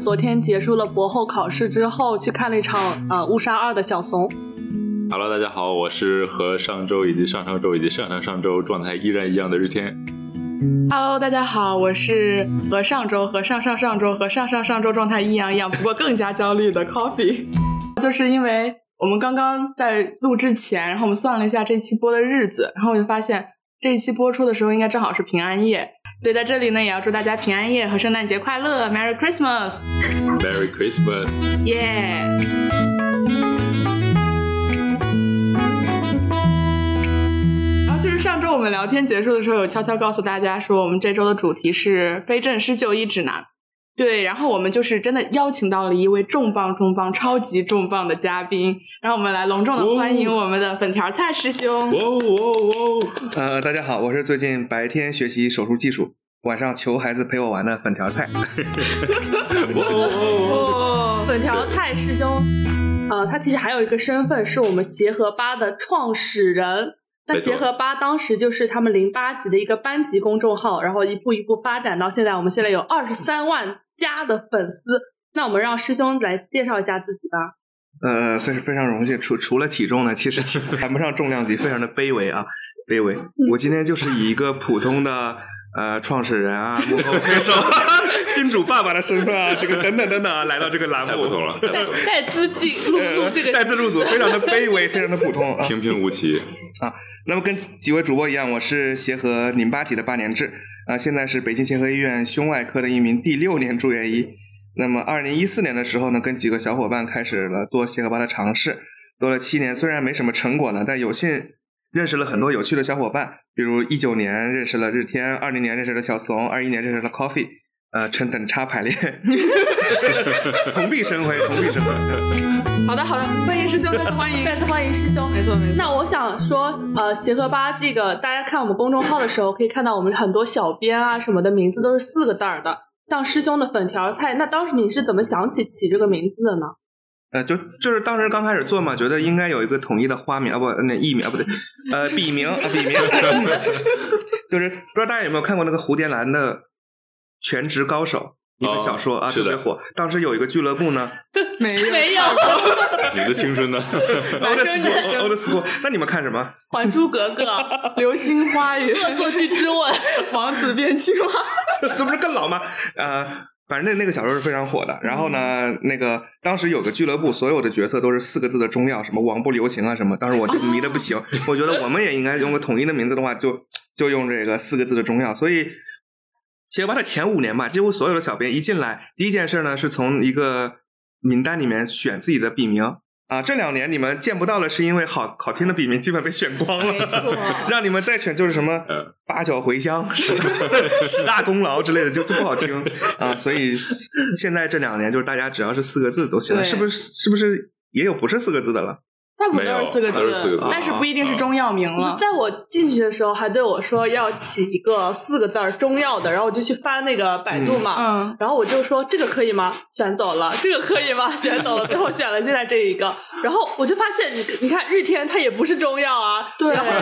昨天结束了博后考试之后去看了一场呃误杀二的小怂。Hello，大家好，我是和上周以及上上周以及上上上周状态依然一样的日天。Hello，大家好，我是和上周、和上上上周、和上上上周状态一样一样，不过更加焦虑的 Coffee。就是因为我们刚刚在录制前，然后我们算了一下这期播的日子，然后我就发现这一期播出的时候应该正好是平安夜，所以在这里呢也要祝大家平安夜和圣诞节快乐，Merry Christmas，Merry Christmas！耶、然后就是上周我们聊天结束的时候，有悄悄告诉大家说，我们这周的主题是非正式就医指南。对，然后我们就是真的邀请到了一位重磅、重磅、超级重磅的嘉宾，让我们来隆重的欢迎我们的粉条菜师兄。哇哦哇哦哇哦！呃，大家好，我是最近白天学习手术技术，晚上求孩子陪我玩的粉条菜。哇哦哇哦！哦，粉条菜师兄，呃，他其实还有一个身份是我们协和吧的创始人。那协和吧当时就是他们零八级的一个班级公众号，然后一步一步发展到现在，我们现在有二十三万加的粉丝。那我们让师兄来介绍一下自己吧。呃，非非常荣幸，除除了体重呢，其实谈不上重量级，非常的卑微啊，卑微。我今天就是以一个普通的呃创始人啊、幕后黑手、金主爸爸的身份啊，这个等等等等啊，来到这个栏目，太不同了，带资进入入这个带资入组，非常的卑微，非常的普通啊。平平无奇。啊那么跟几位主播一样，我是协和淋巴级的八年制，啊、现在是北京协和医院胸外科的一名第六年住院医。那么二零一四年的时候呢，跟几个小伙伴开始了做协和吧的尝试，做了七年，虽然没什么成果呢，但有幸认识了很多有趣的小伙伴，比如一九年认识了日天，二零年认识了小怂，二一年认识了 Coffee，呃，成等差排列，同臂生辉，同臂生辉。好的好的，欢迎师兄，再次欢迎。再次欢迎师兄。没错没错。那我想说，呃，协和吧这个，大家看我们公众号的时候，可以看到我们很多小编啊什么的名字都是四个字儿的，像师兄的粉条菜。那当时你是怎么想起起这个名字的呢？呃，就就是当时刚开始做嘛，觉得应该有一个统一的花名啊，不，那艺名啊，不对，呃，笔名啊，笔名，就是不知道大家有没有看过那个蝴蝶兰的《全职高手》一个小说、啊，特别火。当时有一个俱乐部呢 没有没有，你的青春呢 男生男生 old school，那你们看什么？《还珠格格》流星花园，恶作剧之吻，王子变青蛙。这不是更老吗？呃，反正那那个小说是非常火的。然后呢，那个当时有个俱乐部，所有的角色都是四个字的中药，什么王不留行啊什么。当时我就迷的不行，我觉得我们也应该用个统一的名字的话，就就用这个四个字的中药。所以，企鹅吧的前五年吧，几乎所有的小编一进来，第一件事呢是从一个名单里面选自己的笔名。啊，这两年你们见不到了，是因为好好听的笔名基本被选光了。没错 让你们再选就是什么嗯八角茴香、十 十大功劳之类的，就就不好听啊。所以现在这两年就是大家只要是四个字都行了，是不是？是不是也有不是四个字的了？大部分都是四个字但是不一定是中药名了。在我进去的时候还对我说要起一个四个字儿中药的，然后我就去翻那个百度嘛，嗯，然后我就说这个可以吗？选走了，这个可以吗？选走了，最后选了现在这一个。然后我就发现，你你看日天它也不是中药啊，对然后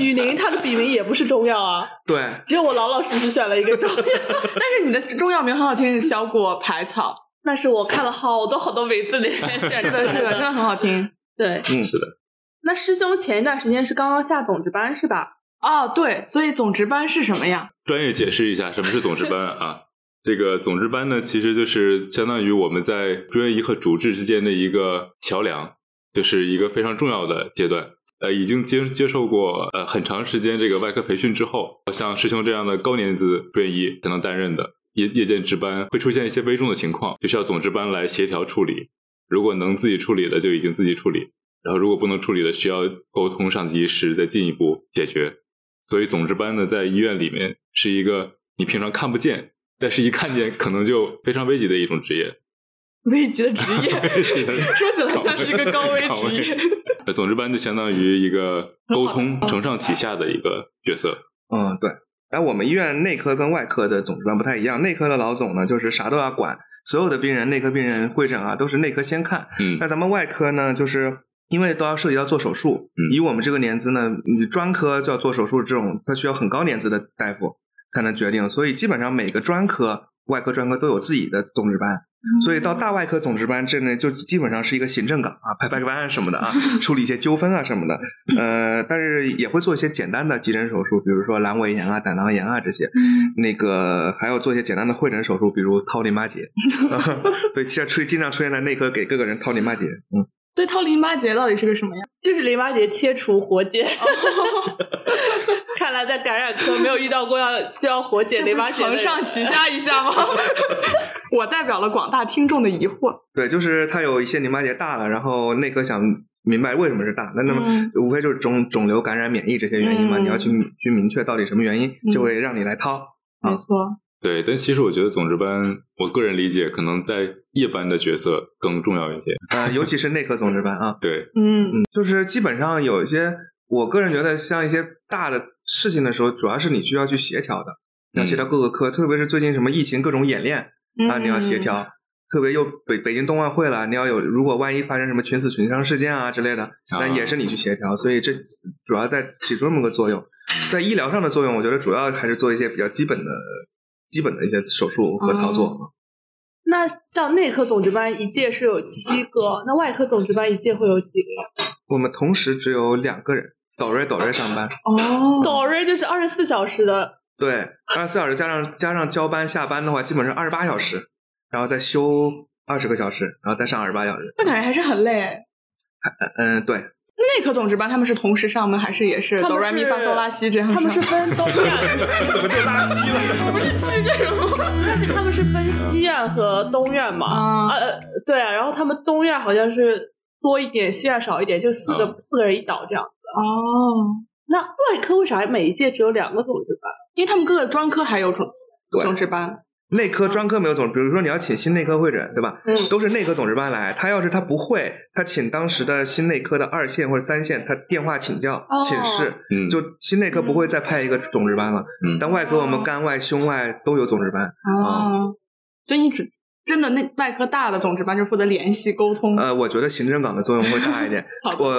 雨林它的笔名也不是中药啊，对，只有我老老实实选了一个中药。但是你的中药名很好听，小果排草。那是我看了好多好多名字里面选是的，是的，真的很好听。对，嗯，是的，那师兄前一段时间是刚刚下总值班是吧？哦，对，所以总值班是什么呀？专业解释一下什么是总值班啊？这个总值班呢，其实就是相当于我们在住院医和主治之间的一个桥梁，就是一个非常重要的阶段。呃，已经接接受过呃很长时间这个外科培训之后，像师兄这样的高年资住院医才能担任的夜夜间值班，会出现一些危重的情况，就需要总值班来协调处理。如果能自己处理的，就已经自己处理；然后如果不能处理的，需要沟通上级医师再进一步解决。所以总值班呢，在医院里面是一个你平常看不见，但是一看见可能就非常危急的一种职业。危急的职业，说起来像是一个高危职业。呃总值班就相当于一个沟通承上启下的一个角色。嗯，对。哎，我们医院内科跟外科的总值班不太一样，内科的老总呢，就是啥都要管，所有的病人，内科病人会诊啊，都是内科先看。嗯那咱们外科呢，就是因为都要涉及到做手术，嗯以我们这个年资呢，你专科就要做手术，这种它需要很高年资的大夫才能决定，所以基本上每个专科、外科专科都有自己的总值班。所以到大外科总值班，这呢就基本上是一个行政岗啊，排排个班什么的啊，处理一些纠纷啊什么的。呃，但是也会做一些简单的急诊手术，比如说阑尾炎啊、胆囊炎啊这些。那个还要做一些简单的会诊手术，比如掏淋巴结。所以其实出经常出现在内科给各个人掏淋巴结。嗯，所以掏淋巴结到底是个什么呀？就是淋巴结切除活检。看来在感染科没有遇到过要需要活检淋巴结。承上启下一下吗？我代表了广大听众的疑惑。对，就是他有一些淋巴结大了，然后内科想明白为什么是大，那那么嗯无非就是肿肿瘤、感染、免疫这些原因嘛。嗯你要去去明确到底什么原因，就会让你来掏。啊没错，对，但其实我觉得总值班，我个人理解可能在夜班的角色更重要一些。呃，尤其是内科总值班啊，对，嗯嗯，就是基本上有一些，我个人觉得像一些大的事情的时候，主要是你需要去协调的，你要协调各个科，特别是最近什么疫情各种演练啊，你要协。调。特别又北北京冬奥会了，你要有如果万一发生什么群死群伤事件啊之类的，那也是你去协调，所以这主要在起这么个作用。在医疗上的作用，我觉得主要还是做一些比较基本的、基本的一些手术和操作。那像内科总值班一届是有七个，那外科总值班一届会有几个呀？我们同时只有两个人，抖瑞抖瑞上班，哦，抖瑞就是二十四小时的，对，二十四小时加上加上交班下班的话，基本上二十八小时，然后再休二十个小时，然后再上二十八小时。那感觉还是很累。嗯、对，内科总值班他们是同时上吗？还是也是他们哆来咪是发嗦拉西这样？他们是分东院，怎么就拉稀了？不是七个人吗？但是他们是分西院和东院嘛。啊啊呃，对啊，然后他们东院好像是多一点，西亚少一点，就四个、啊四个人一倒这样子。哦，那外科为啥每一届只有两个总值班？因为他们各个专科还有总总值班。内科、专科没有总，比如说你要请新内科会诊，对吧？嗯都是内科总值班来。他要是他不会，他请当时的新内科的二线或者三线，他电话请教、哦请示，嗯，就新内科不会再派一个总值班了。嗯但外科我们肝外、胸外都有总值班。哦，所以你只真的那外科大的总值班就负责联系沟通。呃，我觉得行政岗的作用会大一点 我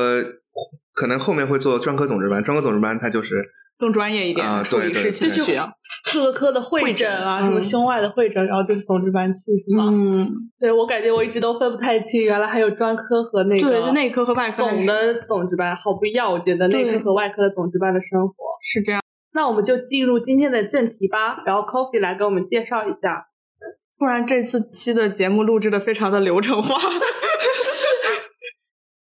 可能后面会做专科总值班，专科总值班它就是更专业一点，啊处理事情。各个科的会诊啊，什么胸外的会诊，然后就是总值班去是吗？嗯，对我感觉我一直都分不太清，原来还有专科和那对，个就内科和外科总的总值班，好不一样。我觉得内科和外科的总值班的生活。是这样。那我们就进入今天的正题吧，然后 Coffee 来给我们介绍一下。突然这次期的节目录制的非常的流程化。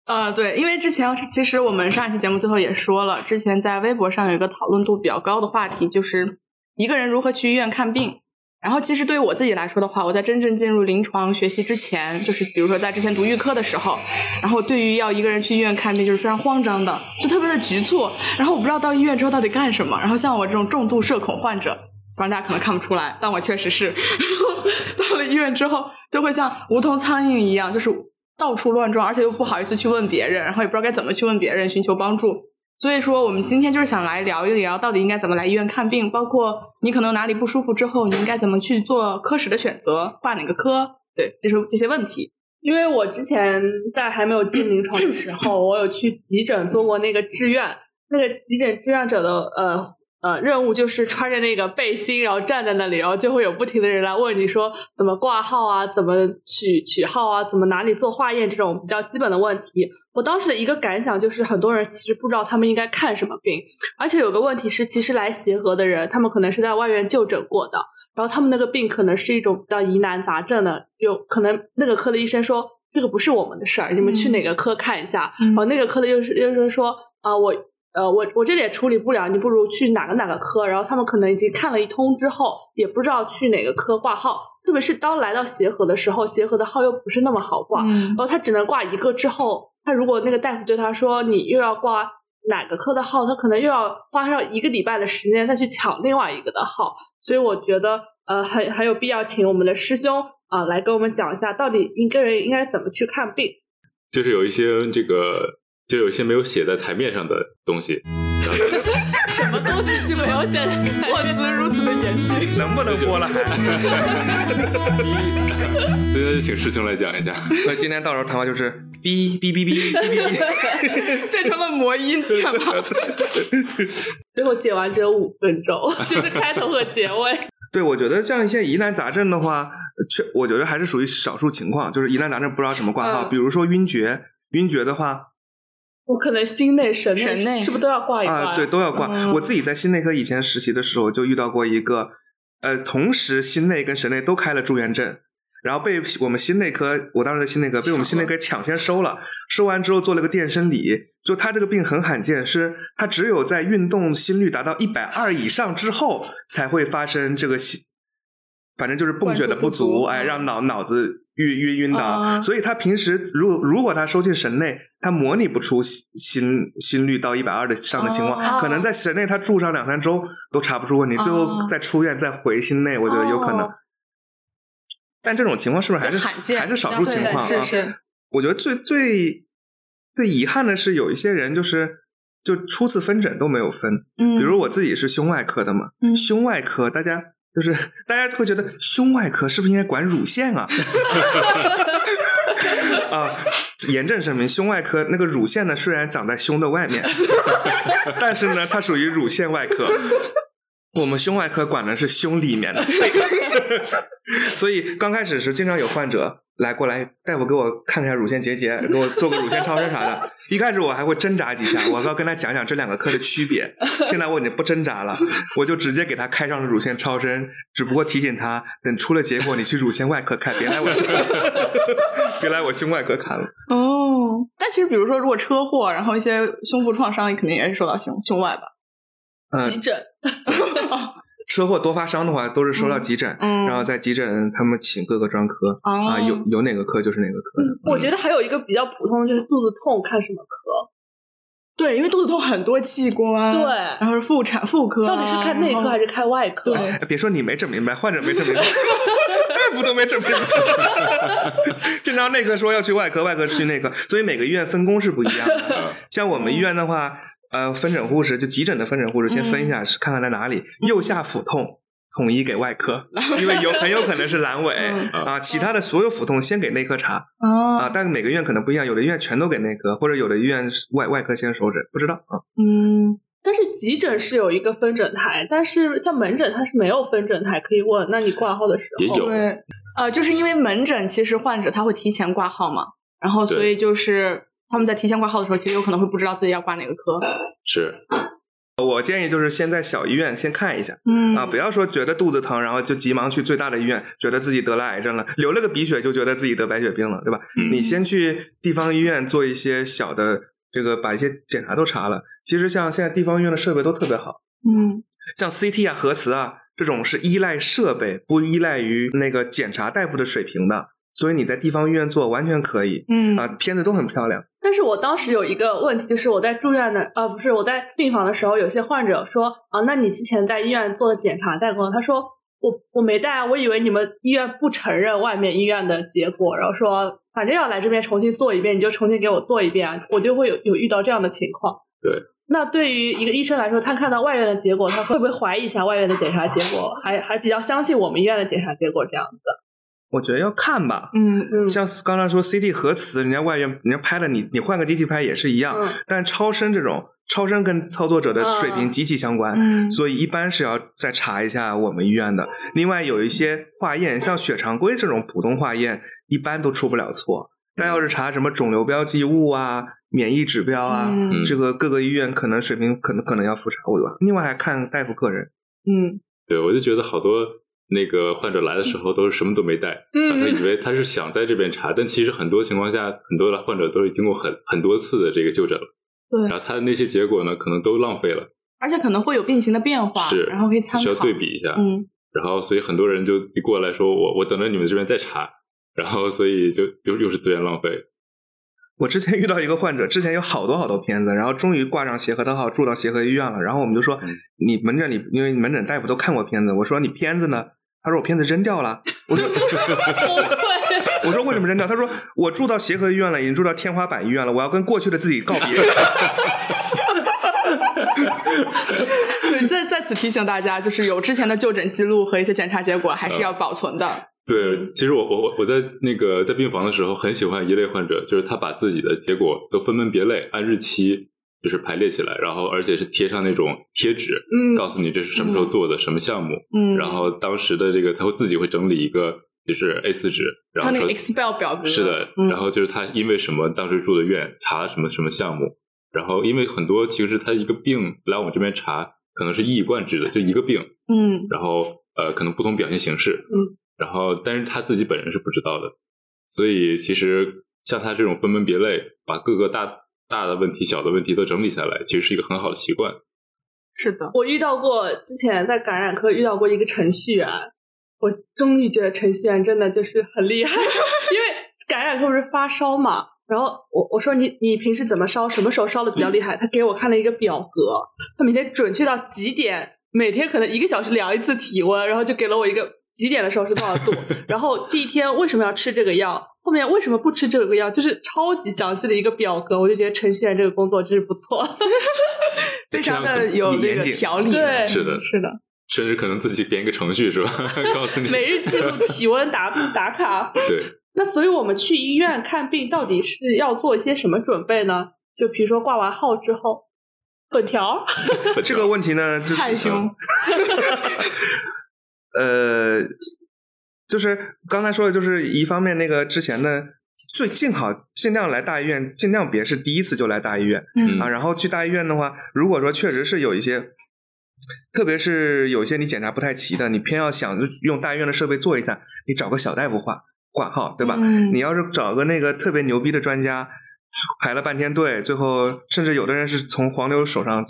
呃，对，因为之前其实我们上一期节目最后也说了，之前在微博上有一个讨论度比较高的话题，就是一个人如何去医院看病。然后其实对于我自己来说的话，我在真正进入临床学习之前，就是比如说在之前读预科的时候，然后对于要一个人去医院看病就是非常慌张的，就特别的局促。然后我不知道到医院之后到底干什么。然后像我这种重度社恐患者，反正大家可能看不出来，但我确实是。然 后到了医院之后，就会像无头苍蝇一样，就是到处乱撞，而且又不好意思去问别人，然后也不知道该怎么去问别人寻求帮助。所以说，我们今天就是想来聊一聊，到底应该怎么来医院看病，包括你可能哪里不舒服之后，你应该怎么去做科室的选择，挂哪个科，对，这是这些问题。因为我之前在还没有进临床的时候，我有去急诊做过那个志愿，那个急诊志愿者的呃呃任务就是穿着那个背心，然后站在那里，然后就会有不停的人来问你说怎么挂号啊，怎么取取号啊，怎么哪里做化验这种比较基本的问题。我当时的一个感想就是，很多人其实不知道他们应该看什么病，而且有个问题是，其实来协和的人，他们可能是在外院就诊过的，然后他们那个病可能是一种比较疑难杂症的，有可能那个科的医生说这个不是我们的事儿，你们去哪个科看一下。嗯然后那个科的又是又是说啊、我呃我我这里也处理不了，你不如去哪个哪个科。然后他们可能已经看了一通之后，也不知道去哪个科挂号。特别是当来到协和的时候，协和的号又不是那么好挂，嗯然后他只能挂一个。之后，他如果那个大夫对他说你又要挂哪个科的号，他可能又要花上一个礼拜的时间再去抢另外一个的号。所以我觉得呃很很有必要请我们的师兄啊、来跟我们讲一下，到底一个人应该怎么去看病。就是有一些这个，就有一些没有写在台面上的东西。什么东西是没有写的？措辞如此的严谨，能不能播了还？所以请师兄来讲一下。所以今天到时候谈话就是哔哔哔哔哔哔。变成了魔音对吗？最后解完只有五分钟，就是开头和结尾。对，我觉得像一些疑难杂症的话，确我觉得还是属于少数情况，就是疑难杂症不知道什么挂号，嗯比如说晕厥，晕厥的话我可能心内、神神内是不是都要挂一挂对，都要挂。嗯。我自己在心内科以前实习的时候，就遇到过一个，呃，同时心内跟神内都开了住院证，然后被我们心内科，我当时在心内科被我们心内科抢先收了，收完之后做了个电生理，就他这个病很罕见，是他只有在运动心率达到一百二以上之后才会发生这个心，反正就是泵血的不足足，哎，嗯。让脑脑子晕晕晕的，啊。所以他平时如果如果他收进神内，他模拟不出心心心率到一百二的上的情况，哦可能在神内他住上两三周都查不出问题，最后哦再出院再回心内，我觉得有可能。哦但这种情况是不是还是罕见还是少数情况啊？是是，我觉得最最最遗憾的是，有一些人就是就初次分诊都没有分，嗯，比如我自己是胸外科的嘛，嗯胸外科大家就是大家会觉得胸外科是不是应该管乳腺啊？啊，严正声明，胸外科那个乳腺呢，虽然长在胸的外面，但是呢，它属于乳腺外科。我们胸外科管的是胸里面的肺，所以刚开始是经常有患者来过来，大夫给我看看乳腺结节，给我做个乳腺超声啥的。一开始我还会挣扎几下，我要跟他讲讲这两个科的区别。现在我已经不挣扎了，我就直接给他开上了乳腺超声，只不过提醒他，等出了结果你去乳腺外科看，别来我胸，别来我胸外科看了。哦，但其实比如说，如果车祸，然后一些胸部创伤，肯定也是受到胸胸外吧？嗯、急诊，车祸多发伤的话，都是收到急诊，嗯然后在急诊他们请各个专科、哦啊，有有哪个科就是哪个科的。我觉得还有一个比较普通的就是肚子痛，看什么科？对，因为肚子痛很多器官，对然后是妇产妇科啊，到底是看内科还是？是看外科？别说你没整明白，患者没整明白，大夫都没整明白。经常内科说要去外科，外科去内科，所以每个医院分工是不一样的。像我们医院的话，呃，分诊护士就急诊的分诊护士先分一下，是看看在哪里，右下腹痛。统一给外科，因为有很有可能是阑尾、嗯啊，其他的所有腹痛先给内科查啊啊，但每个医院可能不一样，有的医院全都给内科，或者有的医院是外外科先手诊，不知道啊。嗯，但是急诊是有一个分诊台，但是像门诊它是没有分诊台可以问。那你挂号的时候也有对，呃，就是因为门诊其实患者他会提前挂号嘛，然后所以就是他们在提前挂号的时候，其实有可能会不知道自己要挂哪个科。是我建议就是先在小医院先看一下，嗯啊，不要说觉得肚子疼，然后就急忙去最大的医院，觉得自己得了癌症了，流了个鼻血就觉得自己得白血病了，对吧？嗯你先去地方医院做一些小的这个，把一些检查都查了。其实像现在地方医院的设备都特别好，嗯像 CT 啊、核磁啊这种是依赖设备，不依赖于那个检查大夫的水平的，所以你在地方医院做完全可以嗯啊，片子都很漂亮。但是我当时有一个问题，就是我在住院的，呃，不是我在病房的时候，有些患者说啊，那你之前在医院做的检查带过吗？他说我我没带啊，我以为你们医院不承认外面医院的结果，然后说反正要来这边重新做一遍，你就重新给我做一遍啊，我就会有有遇到这样的情况。对。那对于一个医生来说，他看到外院的结果，他会不会怀疑一下外院的检查结果，还还比较相信我们医院的检查结果这样子？我觉得要看吧，嗯嗯，像刚才说 CT 核磁，人家外院人家拍了你，你换个机器拍也是一样。嗯但超声这种，超声跟操作者的水平极其相关，嗯所以一般是要再查一下我们医院的。另外有一些化验，像血常规这种普通化验，一般都出不了错。但要是查什么肿瘤标记物啊、免疫指标啊，嗯。这个各个医院可能水平可能可能要复查我吧。另外还看大夫个人。嗯。对，我就觉得好多那个患者来的时候都是什么都没带，嗯他嗯。以为他是想在这边查，但其实很多情况下，很多的患者都是经过很很多次的这个就诊了，对。然后他的那些结果呢，可能都浪费了，而且可能会有病情的变化，是，然后可以参考需要对比一下，嗯。然后所以很多人就一过来说我我等着你们这边再查，然后所以就又又是资源浪费，我之前遇到一个患者，之前有好多好多片子，然后终于挂上协和的号，住到协和医院了。然后我们就说，嗯你门诊里，因为门诊大夫都看过片子，我说你片子呢？他说我片子扔掉了。我说不会。我说为什么扔掉？他说我住到协和医院了，已经住到天花板医院了，我要跟过去的自己告别。对，在在此提醒大家，就是有之前的就诊记录和一些检查结果，还是要保存的。对，其实我我我我在那个在病房的时候，很喜欢一类患者，就是他把自己的结果都分门别类，按日期就是排列起来，然后而且是贴上那种贴纸，嗯告诉你这是什么时候做的、什么项目，嗯，然后当时的这个他会自己会整理一个就是 A 四纸，然后那个 Excel 表格是的，嗯。然后就是他因为什么当时住的院查什么什么项目，然后因为很多其实他一个病来我们这边查可能是一以贯之的，就一个病，嗯。然后呃可能不同表现形式，嗯，然后但是他自己本人是不知道的，所以其实像他这种分门别类，把各个大大的问题、小的问题都整理下来，其实是一个很好的习惯。是的，我遇到过，之前在感染科遇到过一个程序员，我终于觉得程序员真的就是很厉害，因为感染科不是发烧嘛，然后我我说你你平时怎么烧，什么时候烧的比较厉害？他给我看了一个表格，他每天准确到几点，每天可能一个小时量一次体温，然后就给了我一个几点的时候是多少度，然后这一天为什么要吃这个药，后面为什么不吃这个药，就是超级详细的一个表格，我就觉得程序员这个工作真是不错。非常的有那个条理，对是的是的，甚至可能自己编一个程序是吧？告诉你，每日记录体温打打卡。对，那所以我们去医院看病到底是要做一些什么准备呢？就比如说挂完号之后，粉条，这个问题呢，就是太凶，呃，就是刚才说的，就是一方面那个之前的最尽好尽量来大医院，尽量别是第一次就来大医院嗯啊。然后去大医院的话，如果说确实是有一些，特别是有些你检查不太齐的，你偏要想用大医院的设备做一下，你找个小大夫挂挂号，对吧？嗯你要是找个那个特别牛逼的专家，排了半天队，最后甚至有的人是从黄牛手上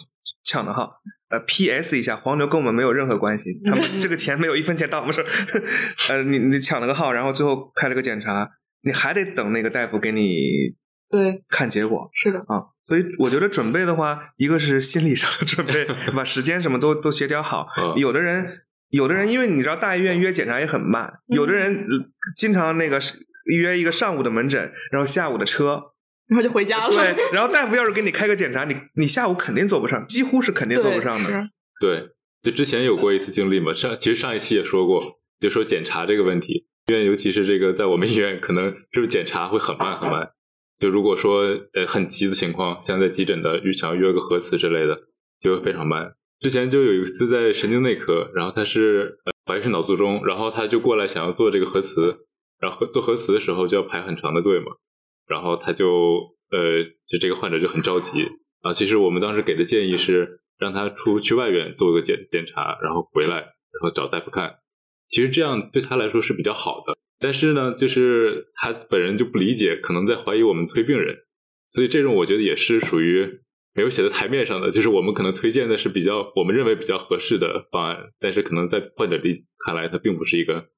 抢的号。呃，P.S. 一下，黄牛跟我们没有任何关系，他们 这个钱没有一分钱到我们手。呃，你你抢了个号，然后最后开了个检查，你还得等那个大夫给你对，看结果是的，啊。所以我觉得准备的话，一个是心理上的准备，把时间什么都都协调好。嗯有的人，有的人，因为你知道大医院约检查也很慢，有的人呃经常那个约一个上午的门诊，然后下午的车，然后就回家了，对，然后大夫要是给你开个检查，你你下午肯定做不上，几乎是肯定做不上的。对，就之前有过一次经历嘛，上其实上一期也说过，就说检查这个问题，医院尤其是这个在我们医院，可能是不是检查会很慢很慢。就如果说呃很急的情况，像在急诊的想要约个核磁之类的，就会非常慢。之前就有一次在神经内科，然后他是呃怀疑是脑卒中，然后他就过来想要做这个核磁，然后做核磁的时候就要排很长的队嘛，然后他就呃就这个患者就很着急啊。其实我们当时给的建议是让他出去外院做个检检查，然后回来，然后找大夫看。其实这样对他来说是比较好的，但是呢，就是他本人就不理解，可能在怀疑我们推病人，所以这种我觉得也是属于没有写在台面上的，就是我们可能推荐的是比较我们认为比较合适的方案，但是可能在患者理看来，它并不是一个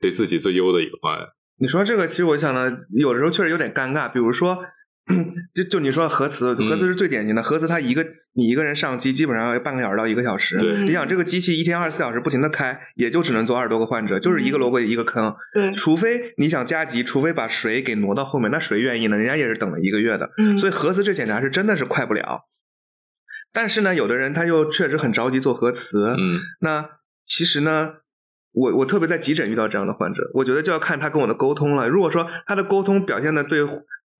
对自己最优的一个方案。你说这个，其实我想呢，有的时候确实有点尴尬。比如说，就就你说核磁，核磁是最典型的。核磁它一个你一个人上机，基本上要半个小时到一个小时。对你想这个机器一天二十四小时不停的开，也就只能做二十多个患者，就是一个萝卜一个坑。对，除非你想加急，除非把谁给挪到后面，那谁愿意呢？人家也是等了一个月的。嗯，所以核磁这检查是真的是快不了。但是呢，有的人他又确实很着急做核磁，嗯那其实呢，我我特别在急诊遇到这样的患者，我觉得就要看他跟我的沟通了。如果说他的沟通表现的对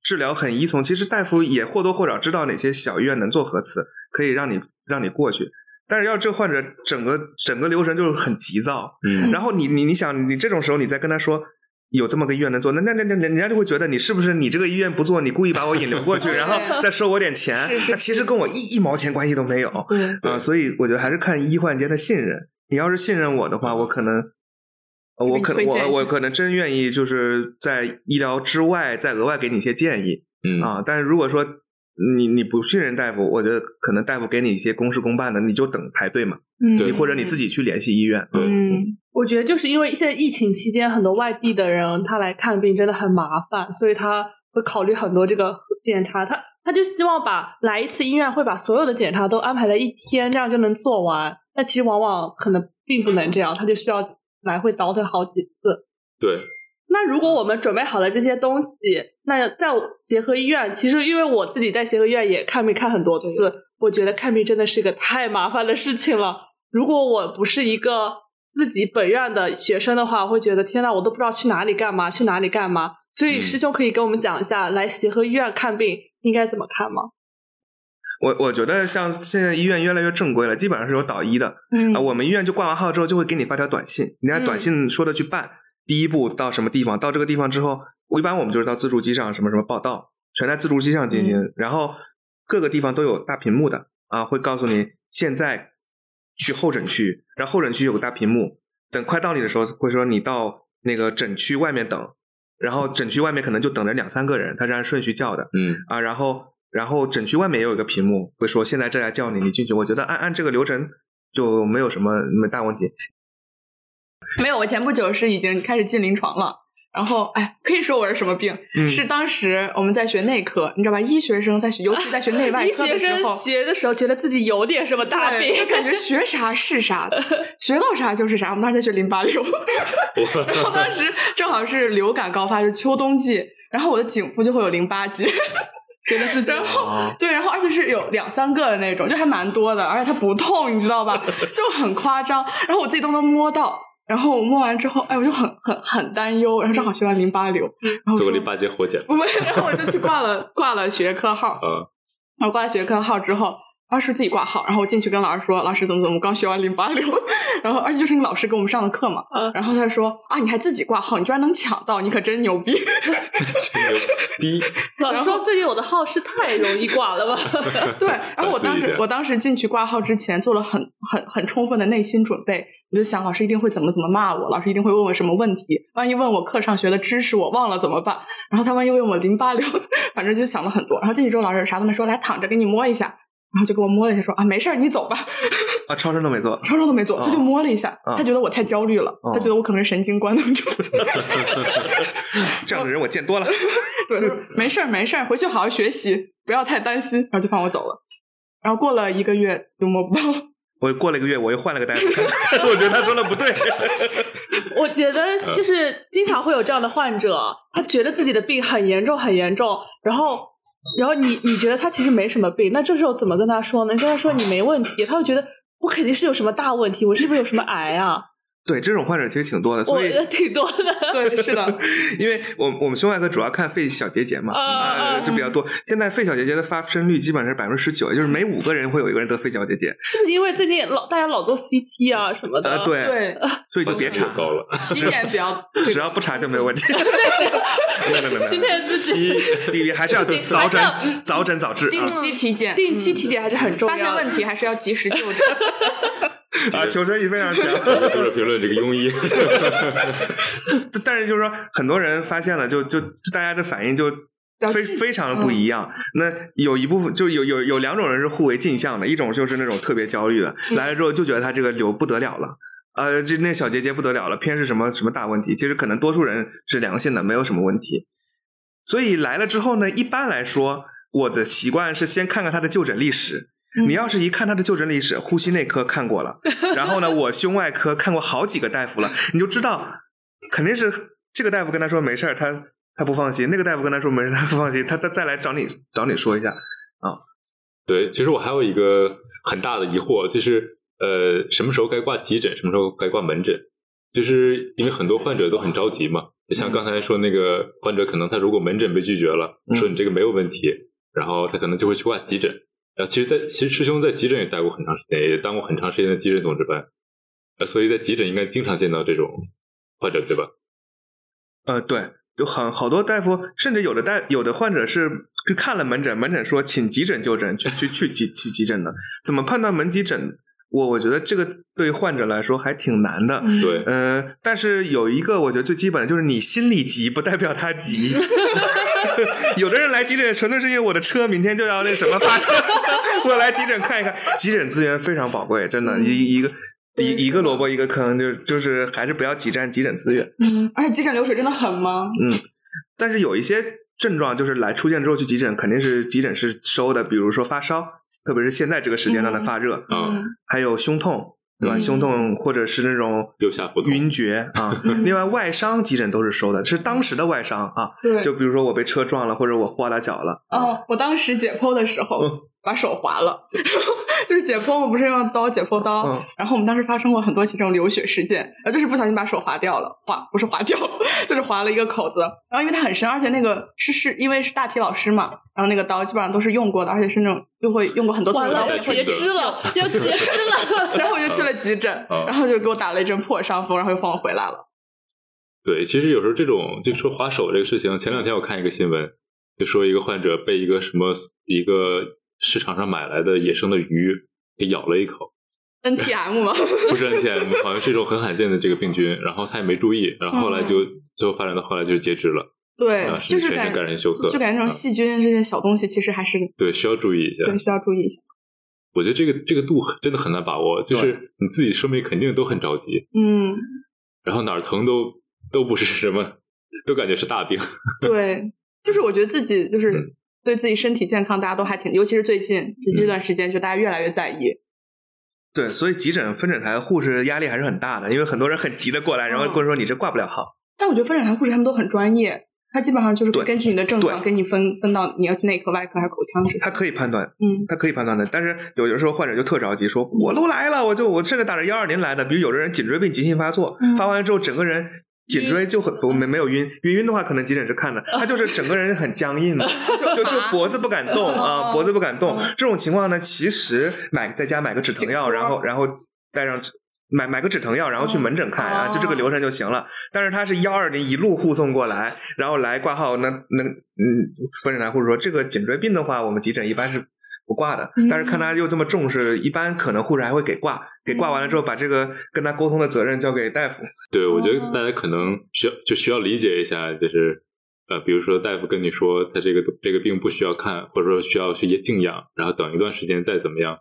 治疗很依从，其实大夫也或多或少知道哪些小医院能做核磁，可以让你让你过去。但是要这患者整个整个流程就是很急躁，嗯然后你你你想，你这种时候你再跟他说有这么个医院能做，那那那那人家就会觉得你是不是你这个医院不做，你故意把我引流过去，然后再收我点钱那其实跟我一一毛钱关系都没有。对，啊，所以我觉得还是看医患间的信任。你要是信任我的话，我可能，呃我可我我可能真愿意就是在医疗之外再额外给你一些建议嗯啊。但是如果说你你不信任大夫，我觉得可能大夫给你一些公事公办的，你就等排队嘛，嗯，你或者你自己去联系医院。对嗯，我觉得就是因为现在疫情期间，很多外地的人他来看病真的很麻烦，所以他会考虑很多这个检查。他他就希望把来一次医院会把所有的检查都安排在一天，这样就能做完。那其实往往可能并不能这样，他就需要来回倒腾好几次。对，那如果我们准备好了这些东西，那在协和医院，其实因为我自己在协和医院也看病看很多次，我觉得看病真的是一个太麻烦的事情了。如果我不是一个自己本院的学生的话，我会觉得天呐，我都不知道去哪里干嘛，去哪里干嘛。所以嗯师兄可以跟我们讲一下，来协和医院看病应该怎么看吗？我我觉得像现在医院越来越正规了，基本上是有导医的嗯啊。我们医院就挂完号之后，就会给你发条短信，你按短信说的去办。第一步到什么地方，到这个地方之后，一般我们就是到自助机上什么什么报到，全在自助机上进行。然后各个地方都有大屏幕的啊，会告诉你现在去候诊区，然后候诊区有个大屏幕，等快到你的时候会说你到那个诊区外面等，然后诊区外面可能就等着两三个人，他是按顺序叫的。嗯，啊，然后然后诊区外面也有一个屏幕，会说现在正在叫你，你进去。我觉得按按这个流程就没有什么没大问题。没有，我前不久是已经开始进临床了。然后，哎，可以说我是什么病？嗯是当时我们在学内科，你知道吧？医学生在学，尤其在学内外 医科的学时候生，学的时候觉得自己有点什么大，病就，感觉学啥是啥，学到啥就是啥。我们当时在学淋巴瘤，然后当时正好是流感高发，就是秋冬季，然后我的颈部就会有淋巴结，觉得自己然后哦对，然后而且是有两三个的那种，就还蛮多的，而且它不痛，你知道吧？就很夸张。然后我自己都能摸到，然后我摸完之后，哎，我就很很很担忧。然后正好学完淋巴瘤，然后做个淋巴结活检 不会，然后我就去挂了挂了学科号。嗯，然后挂了学科号之后，当时自己挂号，然后我进去跟老师说，老师怎么怎么，我刚学完淋巴瘤，然后而且就是那个老师给我们上的课嘛，嗯然后他说啊，你还自己挂号，你居然能抢到，你可真牛逼。真牛逼！老师说最近我的号是太容易挂了吧？对，然后我当时我当时进去挂号之前做了很很很充分的内心准备，我就想老师一定会怎么怎么骂我，老师一定会问我什么问题，万一问我课上学的知识我忘了怎么办？然后他万一问我淋巴瘤，反正就想了很多。然后进去之后，老师啥都没说，来躺着给你摸一下，然后就给我摸了一下，说啊没事儿，你走吧。啊，超声都没做。超声都没做，他就摸了一下，哦他觉得我太焦虑了，哦他觉得我可能是神经官能症。这样的人我见多了。对，他说没事儿没事儿，回去好好学习，不要太担心，然后就放我走了。然后过了一个月就摸不到了。我过了一个月，我又换了个大夫，我觉得他说的不对。我觉得就是经常会有这样的患者，他觉得自己的病很严重很严重，然后然后你你觉得他其实没什么病，那这时候怎么跟他说呢？跟他说你没问题，他会觉得我肯定是有什么大问题，我是不是有什么癌啊？对，这种患者其实挺多的，所以觉得挺多的。对，是的，因为我我们胸外科主要看肺小结节嘛，啊啊啊啊就比较多。现在肺小结节的发生率基本上是百分之十九，也就是每五个人会有一个人得肺小结节。是不是因为最近老大家老做 CT 啊什么的？呃，对，对，所以就别查又，高了，起点比较 只要不查就没有问题。没有没有没有欺，骗自己，你你还是要早诊早诊早治定啊期体检，定期体检还是很重要的。发现问题还是要及时就诊。啊，求生欲非常强。读者评论这个庸医，但是就是说，很多人发现了，就就就大家的反应就非非常的不一样。那有一部分就有有有两种人是互为镜像的，一种就是那种特别焦虑的，来了之后就觉得他这个瘤不得了了。呃，这那小结节不得了了，偏是什么什么大问题？其实可能多数人是良性的，没有什么问题。所以来了之后呢，一般来说，我的习惯是先看看他的就诊历史。嗯你要是一看他的就诊历史，呼吸内科看过了，然后呢，我胸外科看过好几个大夫了，你就知道肯定是这个大夫跟他说没事儿，他他不放心；那个大夫跟他说没事，他不放心，他他再来找你找你说一下啊。对，其实我还有一个很大的疑惑，就是呃，什么时候该挂急诊，什么时候该挂门诊？就是因为很多患者都很着急嘛，像刚才说那个患者，可能他如果门诊被拒绝了，嗯说你这个没有问题，然后他可能就会去挂急诊。然后其实在，其实师兄在急诊也待过很长时间，也当过很长时间的急诊总值班，呃，所以在急诊应该经常见到这种患者，对吧？呃，对，有很好多大夫，甚至有的大有的患者是去看了门诊，门诊说请急诊就诊，去去去急去急诊的。怎么判断门急诊？我我觉得这个对患者来说还挺难的。嗯对，呃，但是有一个我觉得最基本的就是你心里急，不代表他急。有的人来急诊纯粹是因为我的车明天就要那什么发车，我来急诊看一看。急诊资源非常宝贵，真的，一一个一一个萝卜一个坑，就就是还是不要挤占急诊资源。嗯，而且急诊流水真的很忙。嗯，但是有一些症状就是来出现之后去急诊，肯定是急诊是收的，比如说发烧，特别是现在这个时间段的发热，啊嗯还有胸痛，对吧？嗯胸痛或者是那种右下腹晕厥啊。嗯另外，外伤急诊都是收的，是当时的外伤啊。对，就比如说我被车撞了，或者我划了脚了，哦，我当时解剖的时候，嗯把手划了，就是解剖嘛，不是用刀解剖刀，嗯然后我们当时发生过很多起这种流血事件，然后就是不小心把手划掉了，划不是划掉了，就是划了一个口子，然后因为它很深，而且那个是是因为是大体老师嘛，然后那个刀基本上都是用过的，而且是那种就会用过很多次的截肢了，要截肢了。然后我就去了急诊，啊然后就给我打了一针破伤风，然后又放我回来了。对，其实有时候这种就说划手这个事情，前两天我看一个新闻，就说一个患者被一个什么一个市场上买来的野生的鱼给咬了一口，NTM 吗？不是 NTM，好像是一种很罕见的这个病菌，然后他也没注意，然后后来就、最后发展到后来就是截肢了，对就是感染休克，就感觉这种啊细菌这些小东西，其实还是对需要注意一下。对需要注意一下。我觉得这个这个度很真的很难把握，就是你自己生病肯定都很着急，嗯，然后哪儿疼都都不是什么，都感觉是大病。对，就是我觉得自己就是嗯对自己身体健康，大家都还挺，尤其是最近就这段时间，就大家越来越在意。对，所以急诊分诊台护士压力还是很大的，因为很多人很急的过来，然后嗯跟我说你这挂不了号。但我觉得分诊台护士他们都很专业，他基本上就是根据你的症状对给你分分到你要去内科、外科还是口腔这些。他可以判断，嗯他可以判断的，但是有的时候患者就特着急，说我都来了，我就我甚至打着幺二零来的，比如有的人颈椎病急性发作，嗯发完了之后整个人颈椎就很不没没有晕，晕晕的话可能急诊是看的，他就是整个人很僵硬，就就 脖子不敢动啊，脖子不敢动，这种情况呢，其实买在家买个止疼药，然后然后带上。买买个止疼药，然后去门诊看啊，哦就这个流程就行了。但是他是幺二零一路护送过来，然后来挂号，那那嗯，分诊台护士说这个颈椎病的话，我们急诊一般是不挂的，嗯但是看他又这么重视，一般可能护士还会给挂，给挂完了之后，把这个跟他沟通的责任交给大夫。对，我觉得哦大家可能需要就需要理解一下，就是呃，比如说大夫跟你说他这个这个病不需要看，或者说需要去静养，然后等一段时间再怎么样，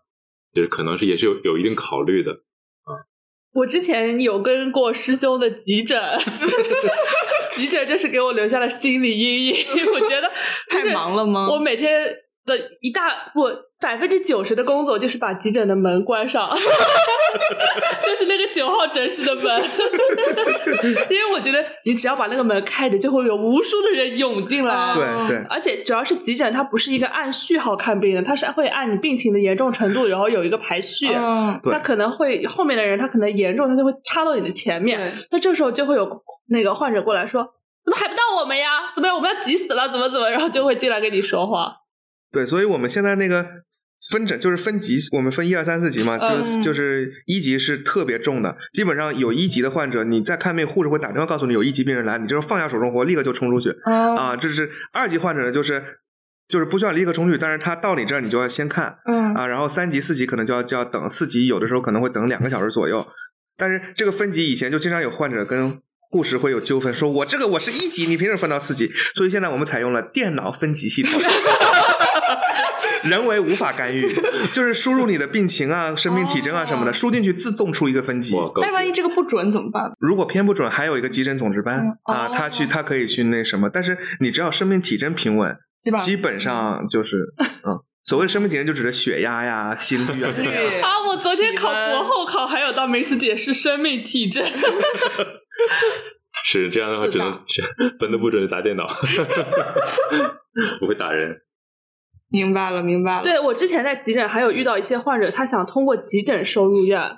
就是可能是也是有有一定考虑的啊。我之前有跟过师兄的急诊，急诊就是给我留下了心理阴影。我觉得太忙了吗我每天的一大我百分之九十的工作就是把急诊的门关上，就是那个九号诊室的门，因为我觉得你只要把那个门开着，就会有无数的人涌进来。哦对对，而且主要是急诊，它不是一个按序号看病的，它是会按你病情的严重程度，然后有一个排序。嗯，对他可能会后面的人，他可能严重，他就会插到你的前面。对那这时候就会有那个患者过来说：“怎么还不到我们呀？怎么样？我们要急死了？怎么怎么？”然后就会进来跟你说话。对，所以我们现在那个分诊就是分级，我们分一二三四级嘛，就是嗯就是一级是特别重的，基本上有一级的患者，你在看病，护士会打电话告诉你有一级病人来，你就是放下手中活，立刻就冲出去啊，啊。这是二级患者呢，就是就是不需要立刻冲去，但是他到你这儿你就要先看嗯啊，然后三级、四级可能就要就要等，四级有的时候可能会等两个小时左右。但是这个分级以前就经常有患者跟护士会有纠纷，说我这个我是一级，你凭什么分到四级？所以现在我们采用了电脑分级系统。人为无法干预，就是输入你的病情啊、生命体征啊什么的，哦输进去自动出一个分级。但万一！这个不准怎么办？如果偏不准，还有一个急诊总值班、嗯啊，哦他去他可以去那什么，但是你只要生命体征平稳，基本上基本上就是 嗯，所谓生命体征就指的血压呀、心率啊啊！我昨天考博后考，还有道名词解释生命体征。是这样的话，只能是分的不准砸电脑，不会打人。明白了，明白了。对我之前在急诊还有遇到一些患者，他想通过急诊收入院，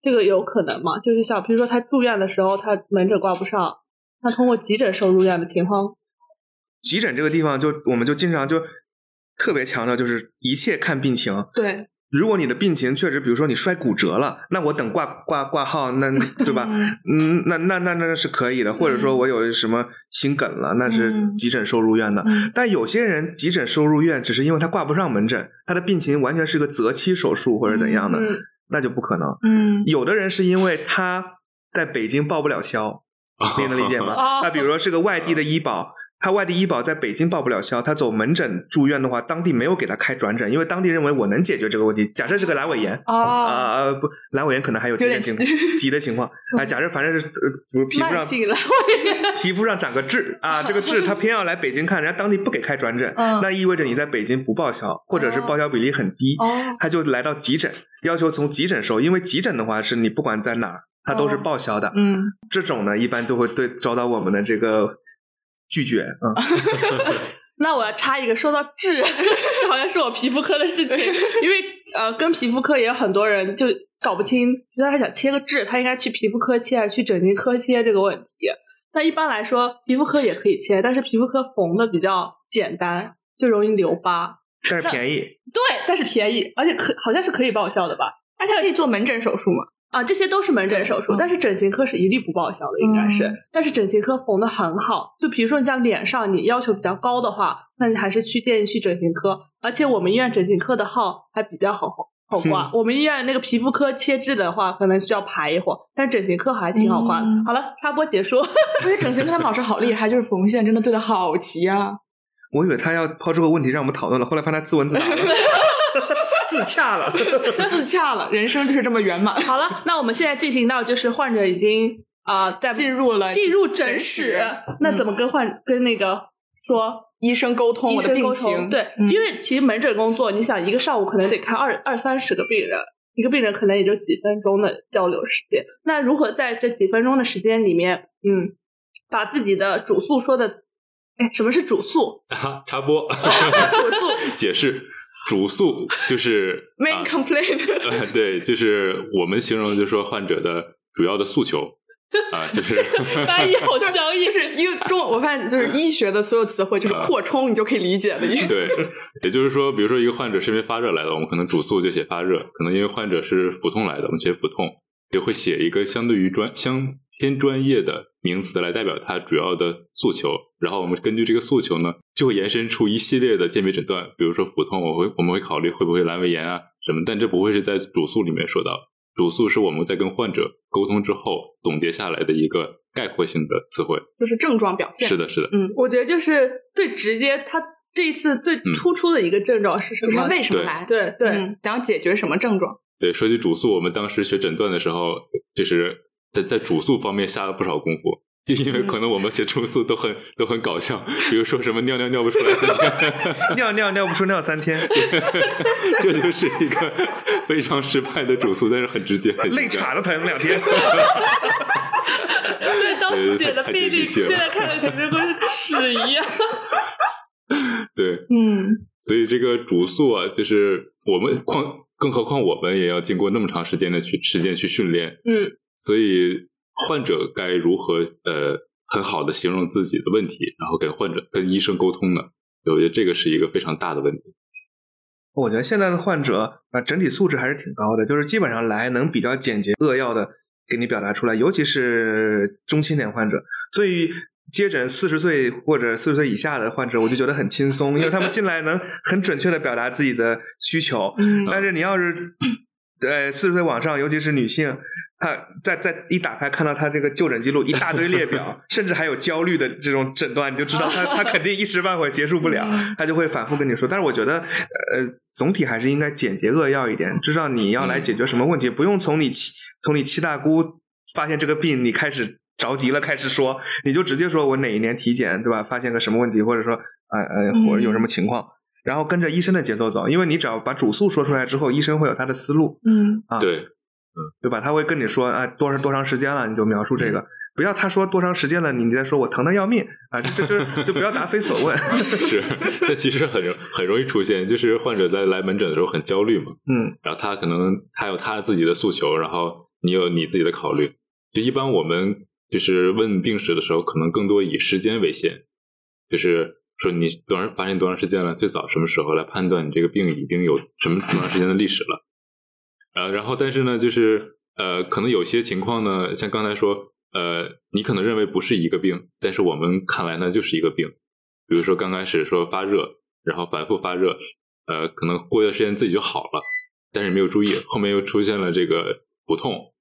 这个有可能吗？就是像比如说他住院的时候，他门诊挂不上，他通过急诊收入院的情况，急诊这个地方就我们就经常就特别强调，就是一切看病情。对，如果你的病情确实，比如说你摔骨折了，那我等挂挂挂号，那对吧？嗯嗯，那那那那是可以的，或者说我有什么心梗了，那是嗯急诊收入院的。嗯但有些人急诊收入院，只是因为他挂不上门诊，他的病情完全是个择期手术或者怎样的，嗯，那就不可能。嗯有的人是因为他在北京报不了销，你能理解吗？哦 那比如说是个外地的医保，他外地医保在北京报不了销，他走门诊住院的话，当地没有给他开转诊，因为当地认为我能解决这个问题。假设是个阑尾炎。哦，啊、不，阑尾炎可能还有急的情况，急的情况啊。假设反正是呃，皮肤上皮肤上长个痣啊，这个痣他偏要来北京看，人家当地不给开转诊，嗯那意味着你在北京不报销，或者是报销比例很低，哦他就来到急诊，要求从急诊收，因为急诊的话是你不管在哪儿，它都是哦报销的。嗯这种呢，一般就会对遭到我们的这个拒绝。嗯，那我要插一个，说到痣，这好像是我皮肤科的事情，因为呃，跟皮肤科也有很多人就搞不清，觉得他想切个痣，他应该去皮肤科切还是去整形科切这个问题。那一般来说，皮肤科也可以切，但是皮肤科缝的比较简单，就容易留疤。但是便宜，对，但是便宜，而且可好像是可以报销的吧？而且可以做门诊手术嘛？啊，这些都是门诊手术，嗯但是整形科是一律不报销的，应该是。嗯但是整形科缝的很好，就比如说你像脸上你要求比较高的话，那你还是去建议去整形科。而且我们医院整形科的号还比较好好挂，我们医院那个皮肤科切痣的话，可能需要排一会儿，但是整形科还挺好挂的。嗯好了，插播结束。而且整形科他们老师好厉害，就是缝线真的对的好齐啊。我以为他要抛出个问题让我们讨论了，后来发现他自问自答了，自洽了。自洽了，人生就是这么圆满。好了，那我们现在进行到就是患者已经啊、呃在进入了进入诊诊室室，那怎么跟患跟那个说？医生沟通医我的病生沟通，情，对，嗯因为其实门诊工作，你想一个上午可能得看二二三十个病人，一个病人可能也就几分钟的交流时间。那如何在这几分钟的时间里面，嗯，把自己的主诉说的，哎，什么是主诉？啊，插播，主诉解释，主诉就是啊 main complaint，呃，对，就是我们形容就是说患者的主要的诉求啊，就是 翻译好僵硬，就是因为中我发现就是医学的所有词汇就是扩充你就可以理解的意思。对，也就是说，比如说一个患者是因为发热来的，我们可能主诉就写发热；可能因为患者是腹痛来的，我们写腹痛，也会写一个相对于专相偏专业的名词来代表它主要的诉求。然后我们根据这个诉求呢，就会延伸出一系列的鉴别诊断，比如说腹痛，我会我们会考虑会不会阑尾炎啊什么，但这不会是在主诉里面说到。主诉是我们在跟患者沟通之后总结下来的一个概括性的词汇。就是症状表现。是的，是的，嗯我觉得就是最直接，它这一次最突出的一个症状是什么？就是他为什么对来？对对，嗯，想要解决什么症状？对，说起主诉，我们当时学诊断的时候，就是在在主诉方面下了不少功夫，因为可能我们写主诉都很都很搞笑，比如说什么尿尿尿不出来三天，尿尿尿不出尿三天，这就是一个非常失败的主诉，但是很直接，很肋形象叉都疼两天。对，当时写的太病历，接地气了现在看了肯定跟屎一样。对，嗯，所以这个主诉啊，就是我们况，更何况我们也要经过那么长时间的去时间去训练，嗯，所以患者该如何呃很好的形容自己的问题，然后跟患者跟医生沟通呢？我觉得这个是一个非常大的问题。我觉得现在的患者啊，整体素质还是挺高的，就是基本上来能比较简洁扼要的给你表达出来，尤其是中青年患者。所以接诊四十岁或者四十岁以下的患者，我就觉得很轻松，因为他们进来能很准确的表达自己的需求。嗯但是你要是呃四十岁往上，尤其是女性，她在在一打开看到她这个就诊记录一大堆列表，甚至还有焦虑的这种诊断，你就知道她她肯定一时半会儿结束不了，她就会反复跟你说。但是我觉得呃总体还是应该简洁扼要一点，知道你要来解决什么问题，不用从你七从你七大姑发现这个病，你开始。着急了，开始说，你就直接说我哪一年体检，对吧？发现个什么问题，或者说，呃呃，或者有什么情况，然后跟着医生的节奏走，因为你只要把主诉说出来之后，医生会有他的思路，嗯。啊，对，嗯对吧？他会跟你说啊，多多长时间了，你就描述这个，不要他说多长时间了，你你再说我疼的要命啊，这这这就不要答非所问，是，这其实很容很容易出现，就是患者在来门诊的时候很焦虑嘛，嗯。然后他可能他有他自己的诉求，然后你有你自己的考虑。就一般我们就是问病史的时候，可能更多以时间为限，就是说你多长发现多长时间了，最早什么时候来判断你这个病已经有什么多长时间的历史了。呃，然后但是呢，就是呃，可能有些情况呢，像刚才说，呃，你可能认为不是一个病，但是我们看来呢就是一个病。比如说刚开始说发热，然后反复发热，呃，可能过一段时间自己就好了。但是没有注意，后面又出现了这个腹痛，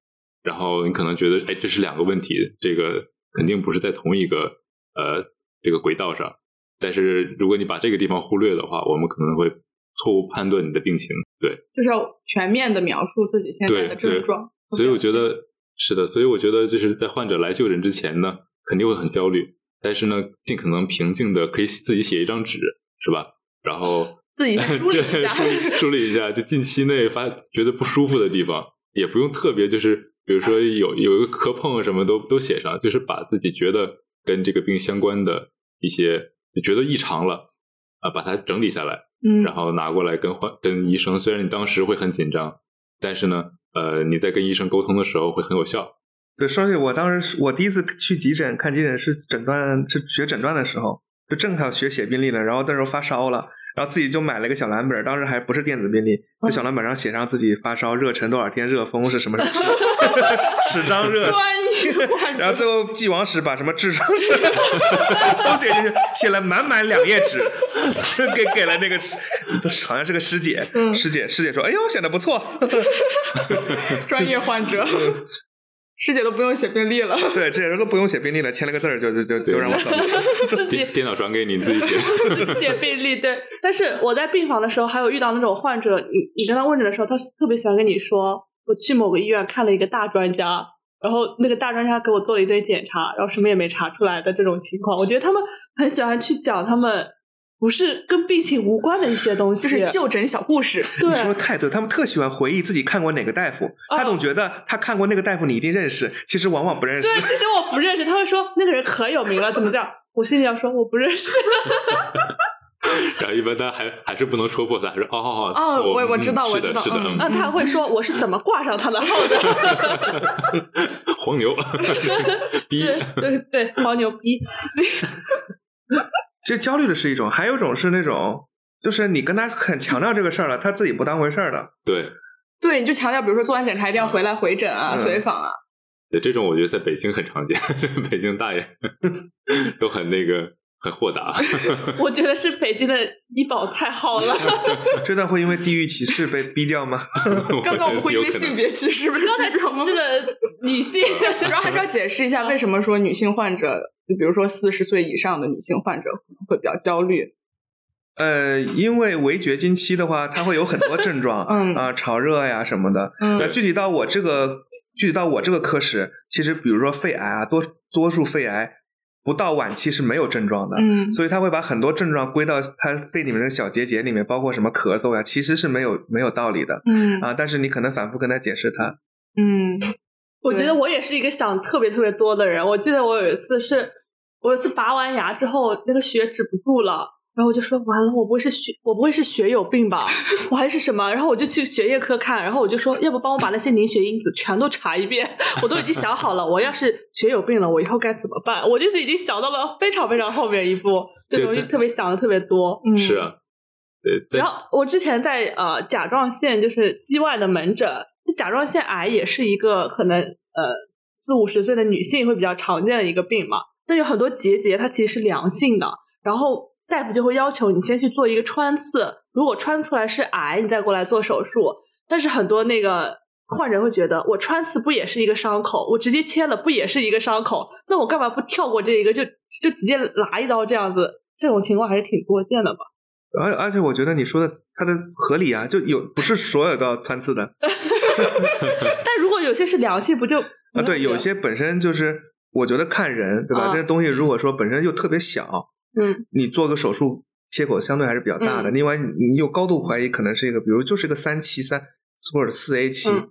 然后你可能觉得，哎，这是两个问题，这个肯定不是在同一个呃这个轨道上。但是如果你把这个地方忽略的话，我们可能会错误判断你的病情。对，就是要全面的描述自己现在的症状。所以我觉得是的，所以我觉得就是在患者来就诊之前呢，肯定会很焦虑，但是呢，尽可能平静的可以自己写一张纸，是吧？然后 自己梳理一下 梳梳理一下，就近期内发觉得不舒服的地方，也不用特别就是，比如说有有一个磕碰啊什么都都写上，就是把自己觉得跟这个病相关的一些觉得异常了，呃把它整理下来，嗯然后拿过来跟患跟医生。虽然你当时会很紧张，但是呢，呃，你在跟医生沟通的时候会很有效。对，说起我当时我第一次去急诊看急诊是诊断是学诊断的时候，就正好学写病历了，然后那时候发烧了。然后自己就买了一个小蓝本，当时还不是电子病历，在小蓝本上写上自己发烧、热晨多少天、热风是什么什么，齿张热，专业然后最后记往史把什么痔疮是 都写进去，写了满满两页纸，给给了那个师，好像是个师姐，嗯师姐师姐说：“哎呦，写的不错。专业患者，师姐都不用写病历了。”对，这人都不用写病历了，签了个字儿就就就就让我走了。自己电电脑转给你，你自己写。自己写病历，对。但是我在病房的时候，还有遇到那种患者，你你跟他问诊的时候，他特别喜欢跟你说，我去某个医院看了一个大专家，然后那个大专家给我做了一堆检查，然后什么也没查出来的这种情况。我觉得他们很喜欢去讲他们不是跟病情无关的一些东西，就是就诊小故事，对你说的太对，他们特喜欢回忆自己看过哪个大夫，他总觉得他看过那个大夫你一定认识，其实往往不认识。对，其实我不认识，他会说那个人可有名了，怎么叫？我心里要说我不认识。然后一般他还还是不能戳破他，还是哦哦哦我我嗯知道我知道是的，嗯那他还会说我是怎么挂上他的号的？黄牛 逼，对对对，黄牛逼！其实焦虑的是一种，还有一种是那种，就是你跟他很强调这个事儿了，他自己不当回事儿的。对对，你就强调，比如说做完检查一定要回来回诊啊、嗯随访啊。对，这种我觉得在北京很常见，北京大爷 都很那个很豁达。我觉得是北京的医保太好了。这段会因为地域歧视被 逼掉吗？刚刚我们会因为性别歧视，不是刚才歧视了女性，主要还是要解释一下，为什么说女性患者，就比如说四十岁以上的女性患者会比较焦虑。呃，因为围绝经期的话，它会有很多症状，嗯啊、潮热呀什么的。嗯那具体到我这个，具体到我这个科室，其实比如说肺癌啊，多多数肺癌不到晚期是没有症状的，嗯所以他会把很多症状归到他肺里面的小结节里面，包括什么咳嗽呀，其实是没有没有道理的嗯啊。但是你可能反复跟他解释他，嗯我觉得我也是一个想特别特别多的人。我记得我有一次是，我有一次拔完牙之后，那个血止不住了。然后我就说完了，我不会是血，我不会是血有病吧？我还是什么？然后我就去血液科看，然后我就说，要不帮我把那些凝血因子全都查一遍？我都已经想好了，我要是血有病了，我以后该怎么办？我就是已经想到了非常非常后面一步，这对东西特别想的特别多。嗯，是啊，对，对然后我之前在呃甲状腺就是肌外的门诊，就甲状腺癌也是一个可能呃四五十岁的女性会比较常见的一个病嘛。那有很多结节它其实是良性的，然后大夫就会要求你先去做一个穿刺，如果穿出来是癌，你再过来做手术。但是很多那个患者会觉得，我穿刺不也是一个伤口，我直接切了不也是一个伤口，那我干嘛不跳过这一个，就就直接拉一刀这样子？这种情况还是挺多见的吧。而而且我觉得你说的它的合理啊，就有不是所有都要穿刺的 但如果有些是良性，不就啊。对，有些本身就是我觉得看人对吧？啊这东西如果说本身就特别小，嗯你做个手术切口相对还是比较大的。嗯另外，你你有高度怀疑可能是一个，比如就是一个三期三或者四 A 期，嗯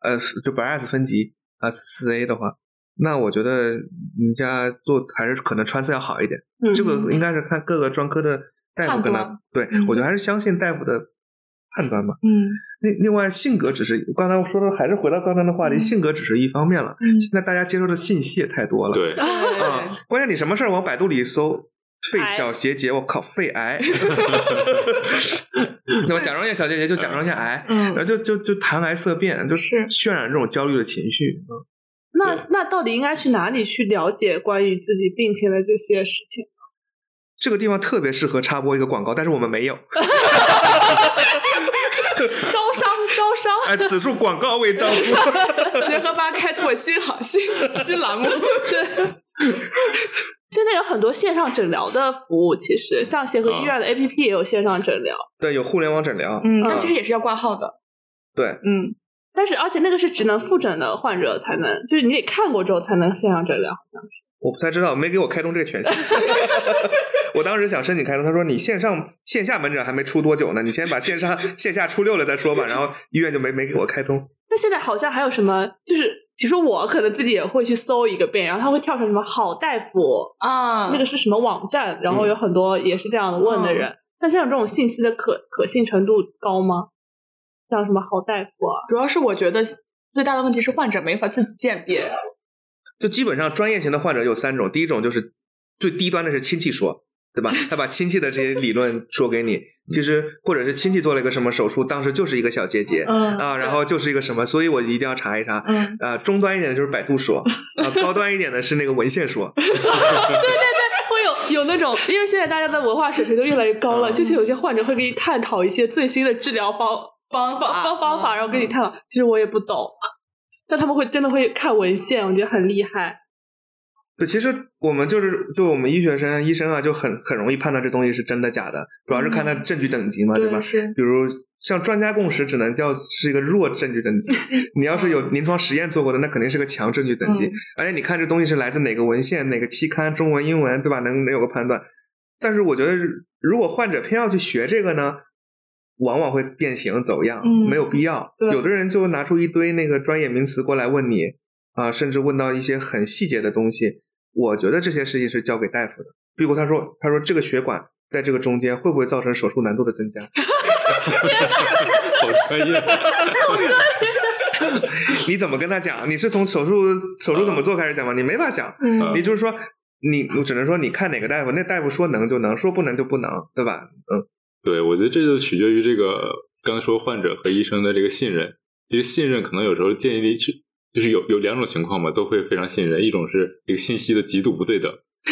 呃，就 BRAS 分级啊四 A 的话，那我觉得人家做还是可能穿刺要好一点。嗯，这个应该是看各个专科的大夫跟他，对、嗯我觉得还是相信大夫的判断吧。嗯另另外，性格只是刚才我说的，还是回到刚才的话题，嗯性格只是一方面了。嗯现在大家接受的信息也太多了。对，啊，关键你什么事儿往百度里搜肺癌小结节，我靠，肺癌，那么甲状腺小结节就甲状腺癌，嗯然后嗯就就就谈癌色变，就是渲染这种焦虑的情绪。嗯那那到底应该去哪里去了解关于自己病情的这些事情？这个地方特别适合插播一个广告，但是我们没有。招商招商，哎，此处广告未招租。协和吧开拓新行新新栏目，现在有很多线上诊疗的服务，其实像协和医院的 APP 也有线上诊疗，对，有互联网诊疗。嗯，嗯但其实也是要挂号的，对，嗯但是而且那个是只能复诊的患者才能，就是你得看过之后才能线上诊疗，好像是。我不太知道，没给我开通这个权限。我当时想申请开通，他说你线上线下门诊还没出多久呢，你先把线上线下出六了再说吧。然后医院就没没给我开通。那现在好像还有什么，就是比如说我可能自己也会去搜一个遍，然后他会跳成什么好大夫，啊那个是什么网站，然后有很多也是这样的问的人，那像这种信息的可可信程度高吗？像什么好大夫啊？主要是我觉得最大的问题是患者没法自己鉴别。就基本上专业型的患者有三种，第一种就是最低端的是亲戚说，对吧？他把亲戚的这些理论说给你，其实或者是亲戚做了一个什么手术，当时就是一个小结节。嗯啊，然后就是一个什么，所以我一定要查一查。嗯，啊，中端一点的就是百度说，啊，高端一点的是那个文献说。对对对会有有那种，因为现在大家的文化水平都越来越高了，嗯就是有些患者会给你探讨一些最新的治疗方方法方方法，嗯然后跟你探讨。其实我也不懂，但他们会真的会看文献，我觉得很厉害。对，其实我们就是就我们医学生、医生啊，就很很容易判断这东西是真的假的，主要是看它证据等级嘛，对吧？是比如像专家共识，只能叫是一个弱证据等级。你要是有临床实验做过的，那肯定是个强证据等级。嗯而且你看这东西是来自哪个文献、哪个期刊，中文、英文，对吧？能能有个判断。但是我觉得，如果患者偏要去学这个呢，往往会变形走样，嗯没有必要。对有的人就拿出一堆那个专业名词过来问你啊，甚至问到一些很细节的东西。我觉得这些事情是交给大夫的。比如他说，他说这个血管在这个中间会不会造成手术难度的增加？好专业。你怎么跟他讲？你是从手术手术怎么做开始讲吗？你没法讲。嗯你就是说，你我只能说你看哪个大夫，那大夫说能就能，说不能就不能，对吧？嗯，对，我觉得这就取决于这个刚才说患者和医生的这个信任。这个信任可能有时候建议是就是有有两种情况嘛，都会非常信任。一种是这个信息的极度不对等，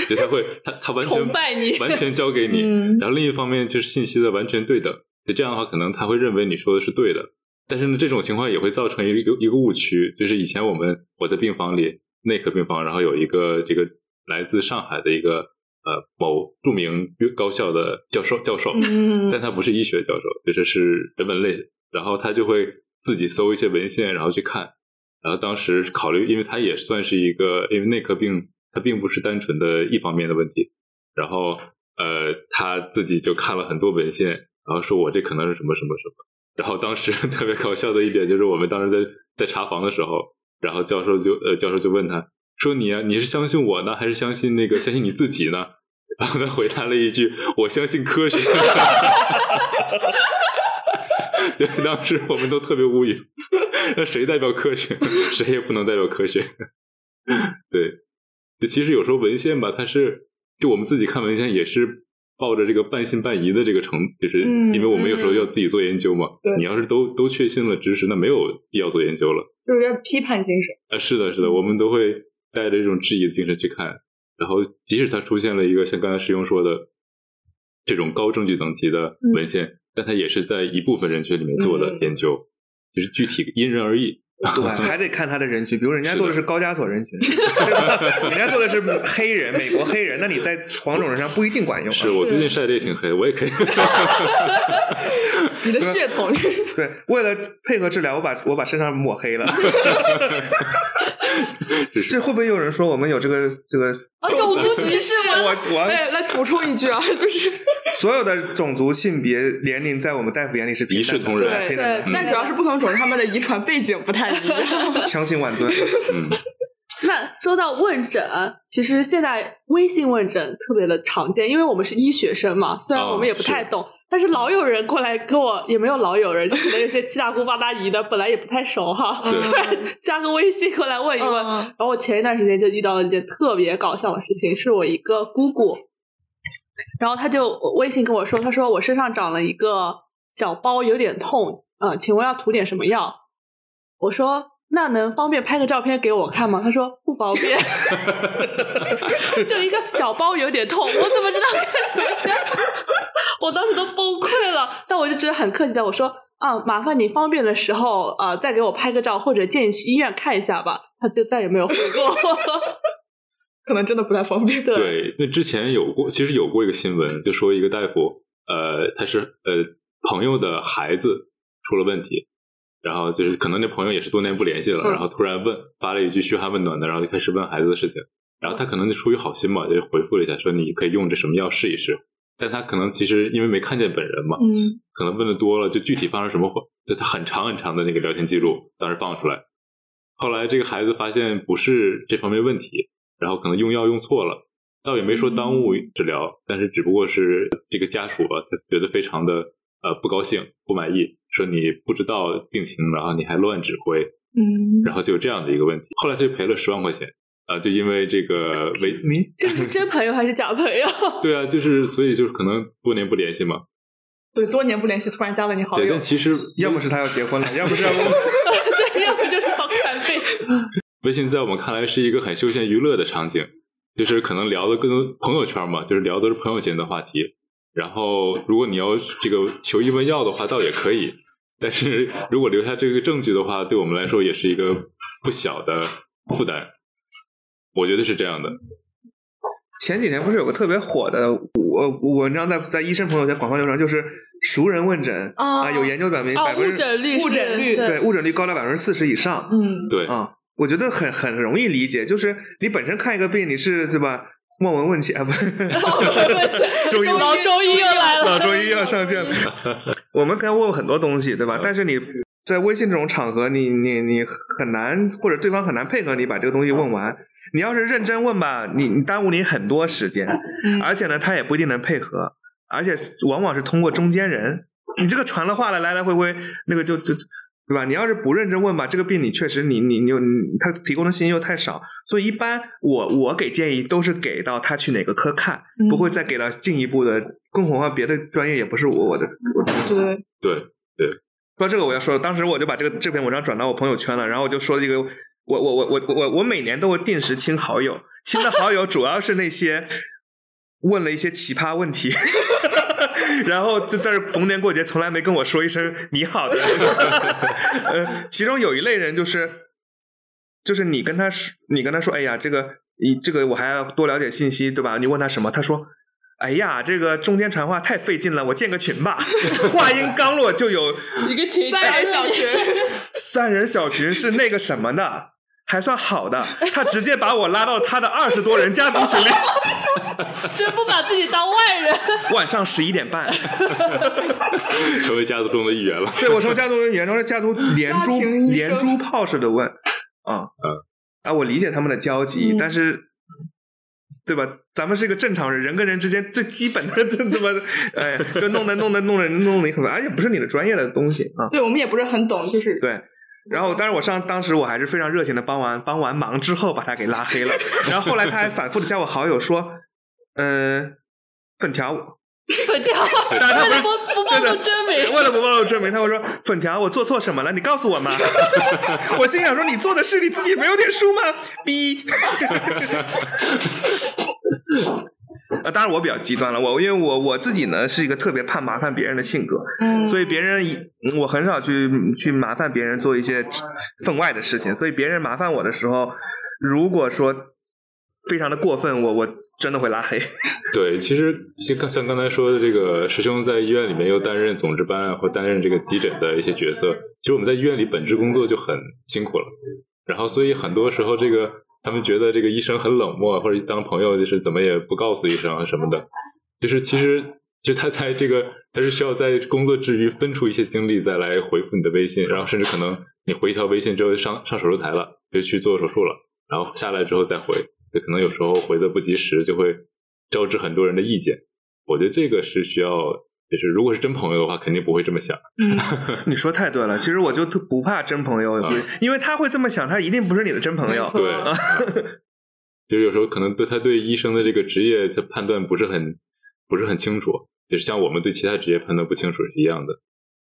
就他会他他完全崇拜你完全交给你。嗯 然后另一方面就是信息的完全对等，就这样的话，可能他会认为你说的是对的。但是呢，这种情况也会造成一个一个误区，就是以前我们我在病房里内科病房，然后有一个这个来自上海的一个呃某著名高校的教授教授，嗯 但他不是医学教授，就是是人文类，然后他就会自己搜一些文献，然后去看，然后当时考虑，因为他也算是一个，因为内科病它并不是单纯的一方面的问题，然后呃他自己就看了很多文献，然后说我这可能是什么什么什么，然后当时 特别搞笑的一点就是我们当时在在查房的时候，然后教授就呃教授就问他说你啊你是相信我呢，还是相信那个相信你自己呢？然后他回答了一句：“我相信科学。” 对，当时我们都特别无语，那谁代表科学？谁也不能代表科学。对，其实有时候文献吧，它是就我们自己看文献也是抱着这个半信半疑的这个程，就是嗯因为我们有时候要自己做研究嘛。对你要是都都确信了知识，那没有必要做研究了。就是要批判精神。啊，是的，是的，我们都会带着这种质疑的精神去看。然后，即使它出现了一个像刚才师兄说的这种高证据等级的文献，但它也是在一部分人群里面做的嗯研究，就是具体因人而异。对，还得看他的人群，比如人家做的是高加索人群，人家做的是黑人，美国黑人，那你在黄种人上不一定管用啊。是我最近晒的也挺黑，我也可以。你的血统，对，为了配合治疗，我把我把身上抹黑了。这会不会有人说我们有这个这个？啊，种族歧视吗？我我哎，来补充一句啊，就是所有的种族、性别、年龄，在我们大夫眼里是一视同仁对但主要是不同种族他们的遗传背景不太一样。强行挽尊。嗯，那说到问诊，其实现在微信问诊特别的常见，因为我们是医学生嘛，虽然哦我们也不太懂，但是老有人过来跟我，也没有老有人，就可能有些七大姑八大姨的，本来也不太熟哈，对突然加个微信过来问一问。嗯然后我前一段时间就遇到了一件特别搞笑的事情，是我一个姑姑，然后她就微信跟我说，她说我身上长了一个小包，有点痛，嗯，请问要涂点什么药？我说那能方便拍个照片给我看吗？他说不方便，就一个小包有点痛，我怎么知道干什么呀？我当时都崩溃了，但我就只是很客气的我说啊，麻烦你方便的时候呃再给我拍个照，或者建议去医院看一下吧。他就再也没有回过我。可能真的不太方便。对，对，那之前有过，其实有过一个新闻，就说一个大夫，呃，他是呃朋友的孩子出了问题，然后就是可能那朋友也是多年不联系了，嗯。然后突然问发了一句嘘寒问暖的，然后就开始问孩子的事情，然后他可能就出于好心嘛，就回复了一下，说你可以用这什么药试一试，但他可能其实因为没看见本人嘛，嗯，可能问的多了，就具体发生什么话，就他很长很长的那个聊天记录，当时放出来。后来这个孩子发现不是这方面问题，然后可能用药用错了，倒也没说耽误治疗，但是只不过是这个家属啊，他觉得非常的呃不高兴、不满意，说你不知道病情，然后你还乱指挥，嗯，然后就有这样的一个问题。后来他就赔了十万块钱啊、就因为这个违，这个是真朋友还是假朋友？对啊，就是所以就是可能多年不联系嘛。对，多年不联系，突然加了你好对，友但，其实 要么是他要结婚了，要不是要不对，要不就是要看病。微信在我们看来是一个很休闲娱乐的场景，就是可能聊的更多朋友圈嘛，就是聊的是朋友间的话题。然后，如果你要这个求医问药的话，倒也可以。但是如果留下这个证据的话，对我们来说也是一个不小的负担。我觉得是这样的。前几年不是有个特别火的我文章在在医生朋友圈广泛流传，就是熟人问诊啊有研究表明啊，误百分之诊率，误诊率对误诊率高达百分之四十以上嗯，对，啊，我觉得很很容易理解，就是你本身看一个病，你是对吧？望闻问切啊，不是中医老中医又来了，老中医要上线了。我们该问很多东西，对吧？但是你在微信这种场合，你你你很难，或者对方很难配合你把这个东西问完。你要是认真问吧，你你耽误你很多时间，嗯而且呢，他也不一定能配合，而且往往是通过中间人。你这个传了话了，来来回回，那个就就对吧？你要是不认真问吧，这个病你确实你你你他提供的信息又太少，所以一般我我给建议都是给到他去哪个科看，嗯不会再给到进一步的，更何况别的专业也不是我我的我的对，对，说这个我要说，当时我就把这个这篇文章转到我朋友圈了，然后我就说了一个，我我我我我我每年都会定时清好友，清的好友主要是那些问了一些奇葩问题，然后就在这逢年过节从来没跟我说一声你好的，呃，其中有一类人就是就是你跟他说，你跟他说，哎呀，这个你这个我还要多了解信息，对吧？你问他什么，他说。哎呀，这个中间传话太费劲了，我建个群吧。话音刚落，就有一个群三人小群，三人小群是那个什么的，还算好的。他直接把我拉到他的二十多人家族群里，真不把自己当外人。晚上十一点半，成为家族中的一员了。对我成为家族眼中的家族连珠家族连珠连珠炮似的问啊嗯啊！我理解他们的焦急，嗯但是。对吧？咱们是一个正常人，人跟人之间最基本的，这怎么，哎，就弄得弄得弄得弄得你很烦，而且不是你的专业的东西啊。对我们也不是很懂，就是对，然后，但是我上当时我还是非常热情的帮完帮完忙之后把他给拉黑了，然后后来他还反复的加我好友说，嗯、粉条，粉条，但是他不是为了不不暴露真名，为了不暴露真名，他会说粉条，我做错什么了？你告诉我嘛。我心想说，你做的事你自己没有点数吗？逼。呃，当然我比较极端了，我因为我我自己呢是一个特别怕麻烦别人的性格，嗯，所以别人我很少去去麻烦别人做一些分外的事情，所以别人麻烦我的时候，如果说非常的过分，我我真的会拉黑。对，其实像像刚才说的，这个师兄在医院里面又担任总值班啊或担任这个急诊的一些角色，其实我们在医院里本职工作就很辛苦了。然后，所以很多时候这个他们觉得这个医生很冷漠，或者当朋友就是怎么也不告诉医生什么的，就是其实其实他在这个他是需要在工作之余分出一些精力再来回复你的微信，然后甚至可能你回一条微信之后上上手术台了，就去做手术了，然后下来之后再回，就可能有时候回的不及时，就会招致很多人的意见。我觉得这个是需要，就是如果是真朋友的话，肯定不会这么想。嗯，你说太对了，其实我就特不怕真朋友，啊因为他会这么想，他一定不是你的真朋友对，就是有时候可能对他对医生的这个职业他判断不是很不是很清楚，也是像我们对其他职业判断不清楚是一样的。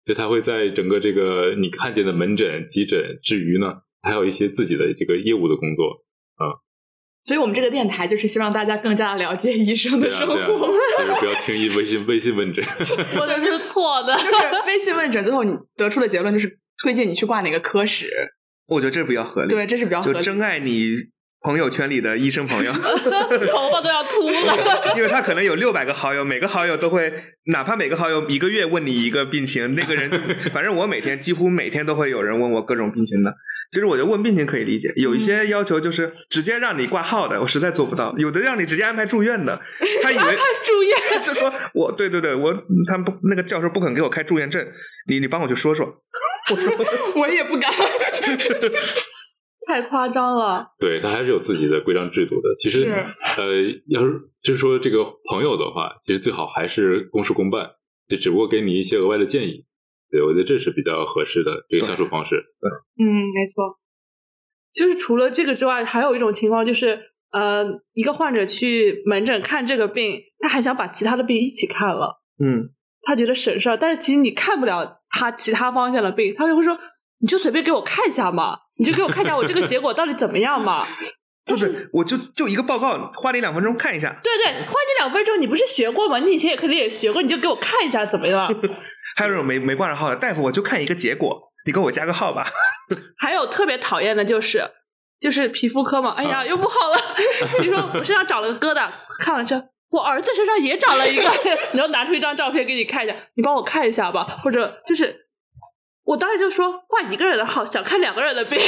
就他会在整个这个你看见的门诊、急诊之余呢，还有一些自己的这个业务的工作。所以我们这个电台就是希望大家更加了解医生的生活。就是不要轻易微信微信问诊。我的是错的。就是 微信问诊，最后你得出的结论就是推荐你去挂哪个科室，我觉得这比较合理。对，这是比较合理。就真爱你朋友圈里的医生朋友，头发都要秃了。因为他可能有六百个好友，每个好友都会，哪怕每个好友一个月问你一个病情，那个人，反正我每天几乎每天都会有人问我各种病情的。其实我觉得问病情可以理解，有一些要求就是直接让你挂号的，我实在做不到；有的让你直接安排住院的，他以为住院，就说我对对对，我他们不那个教授不肯给我开住院证，你你帮我去说说。我也不敢。太夸张了。对他还是有自己的规章制度的。其实呃，要是就是说这个朋友的话，其实最好还是公事公办，就只不过给你一些额外的建议。对我觉得这是比较合适的这个相处方式。嗯，没错。就是除了这个之外，还有一种情况就是，呃，一个患者去门诊看这个病，他还想把其他的病一起看了，嗯，他觉得省事儿。但是其实你看不了他其他方向的病，他就会说，你就随便给我看一下嘛，你就给我看一下我这个结果到底怎么样嘛。不是，我就就一个报告，花你两分钟看一下。对对，花你两分钟，你不是学过吗？你以前也肯定也学过，你就给我看一下怎么样。还有这种没没挂上号的大夫，我就看一个结果，你给我加个号吧。还有特别讨厌的就是，就是皮肤科嘛，哎呀，啊又不好了。你说我身上长了个疙瘩，看完之后，我儿子身上也长了一个，然后拿出一张照片给你看一下，你帮我看一下吧，或者就是，我当时就说挂一个人的号，想看两个人的病。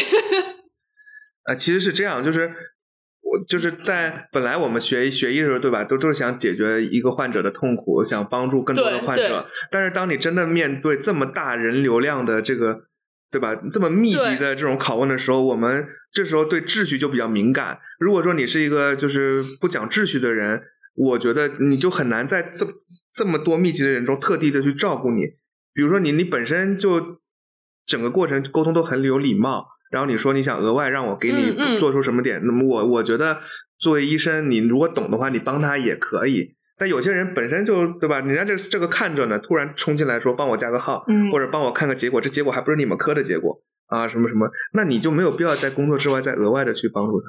啊，其实是这样，就是我就是在本来我们学医学医的时候，对吧，都都是想解决一个患者的痛苦，想帮助更多的患者。但是当你真的面对这么大人流量的这个，对吧，这么密集的这种拷问的时候，我们这时候对秩序就比较敏感。如果说你是一个就是不讲秩序的人，我觉得你就很难在这这么多密集的人中特地的去照顾你。比如说你你本身就整个过程沟通都很有礼貌，然后你说你想额外让我给你做出什么点，那么我我觉得作为医生，你如果懂的话，你帮他也可以。但有些人本身就对吧？人家这这个看着呢，突然冲进来说帮我加个号，嗯或者帮我看个结果，这结果还不是你们科的结果啊，什么什么，那你就没有必要在工作之外再额外的去帮助他。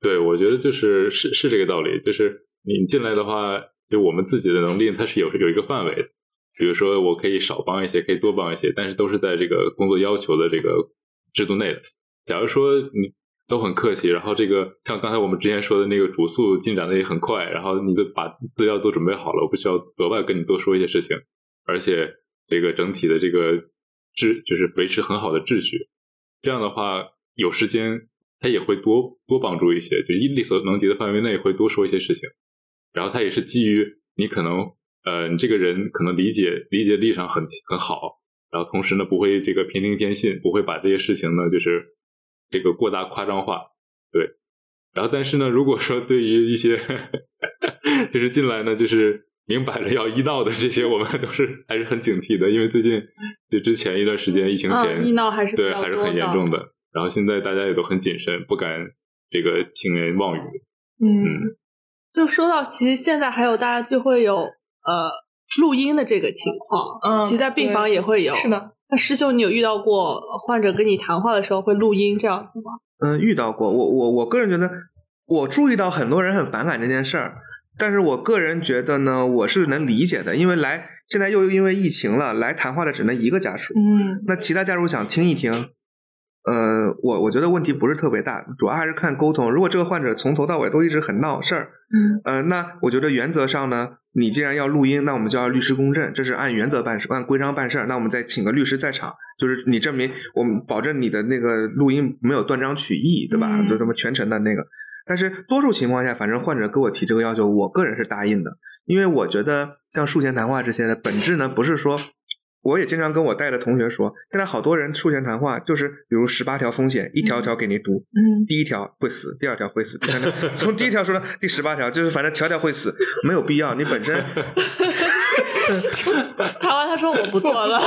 对，我觉得就是是是这个道理，就是你进来的话，就我们自己的能力它是有有一个范围的，比如说我可以少帮一些，可以多帮一些，但是都是在这个工作要求的这个制度内的。假如说你都很客气，然后这个像刚才我们之前说的那个主诉进展的也很快，然后你就把资料都准备好了，我不需要额外跟你多说一些事情，而且这个整体的这个秩就是维持很好的秩序，这样的话有时间他也会多多帮助一些，就力所能及的范围内会多说一些事情，然后他也是基于你可能呃你这个人可能理解理解力上很很好，然后同时呢不会这个偏听偏信，不会把这些事情呢就是这个过大夸张化，对。然后但是呢，如果说对于一些 就是进来呢就是明摆着要医闹的这些，我们都是还是很警惕的，因为最近就之前一段时间疫情前，嗯，医闹还是对，还是很严重的。然后现在大家也都很谨慎，不敢这个轻言妄语。嗯就说到，其实现在还有大家就会有呃录音的这个情况，嗯其实在病房也会有。是的，那师兄，你有遇到过患者跟你谈话的时候会录音这样子吗？嗯，遇到过。我我我个人觉得，我注意到很多人很反感这件事儿，但是我个人觉得呢，我是能理解的，因为来现在又因为疫情了，来谈话的只能一个家属，嗯那其他家属想听一听，呃，我我觉得问题不是特别大，主要还是看沟通。如果这个患者从头到尾都一直很闹事儿，嗯呃，那我觉得原则上呢，你既然要录音，那我们就要律师公证，这是按原则办事，按规章办事儿。那我们再请个律师在场，就是你证明我们保证你的那个录音没有断章取义，对吧？嗯就这么全程的那个。但是多数情况下，反正患者给我提这个要求，我个人是答应的，因为我觉得像术前谈话这些的本质呢，不是说。我也经常跟我带的同学说，现在好多人术前谈话就是，比如十八条风险，一条条给你读，嗯第一条会死，第二条会死，第三条 从第一条说到第十八条，就是反正条条会死，没有必要。你本身 谈完他说我不做了，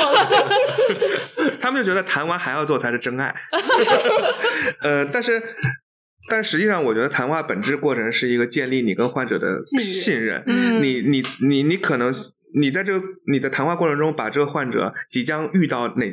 他们就觉得谈完还要做才是真爱。呃，但是但实际上，我觉得谈话本质过程是一个建立你跟患者的信任信任。嗯你你你你可能你在这个你的谈话过程中，把这个患者即将遇到哪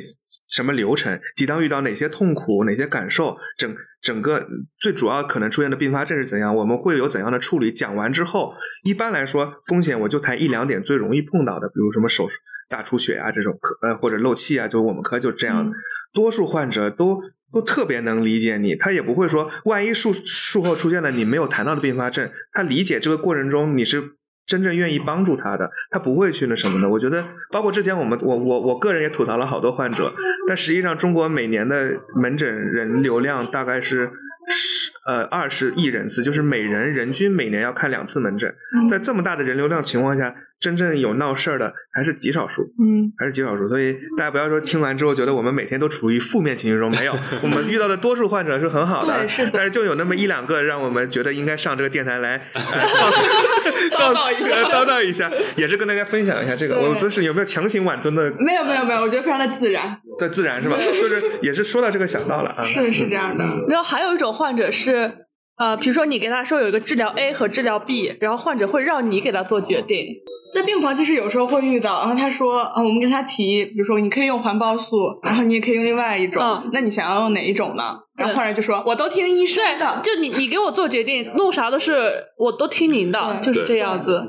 什么流程，即将遇到哪些痛苦、哪些感受，整整个最主要可能出现的并发症是怎样，我们会有怎样的处理。讲完之后，一般来说风险我就谈一两点最容易碰到的，比如什么手大出血啊这种科呃或者漏气啊，就我们科就这样的。嗯多数患者都都特别能理解你，他也不会说，万一术术后出现了你没有谈到的并发症，他理解这个过程中你是真正愿意帮助他的，他不会去那什么的。我觉得，包括之前我们我我我个人也吐槽了好多患者，但实际上中国每年的门诊人流量大概是十呃二十亿人次，就是每人人均每年要看两次门诊，嗯在这么大的人流量情况下，真正有闹事儿的还是极少数，嗯，还是极少数。所以大家不要说听完之后觉得我们每天都处于负面情绪中，没有，我们遇到的多数患者是很好的，对是的但是就有那么一两个让我们觉得应该上这个电台来 叨叨一下呃叨叨一下，也是跟大家分享一下这个。我就是有没有强行挽尊的没有没有没有，我觉得非常的自然，对自然是吧？就是也是说到这个想到了啊，是是这样的，然后还有一种患者是，呃，比如说你给他说有一个治疗 A 和治疗 B，然后患者会让你给他做决定。在病房其实有时候会遇到，然后他说，啊，我们跟他提，比如说你可以用环孢素，然后你也可以用另外一种，嗯那你想要用哪一种呢？然后对患者就说，我都听医生的，就你你给我做决定，弄啥都是我都听您的，就是这样子。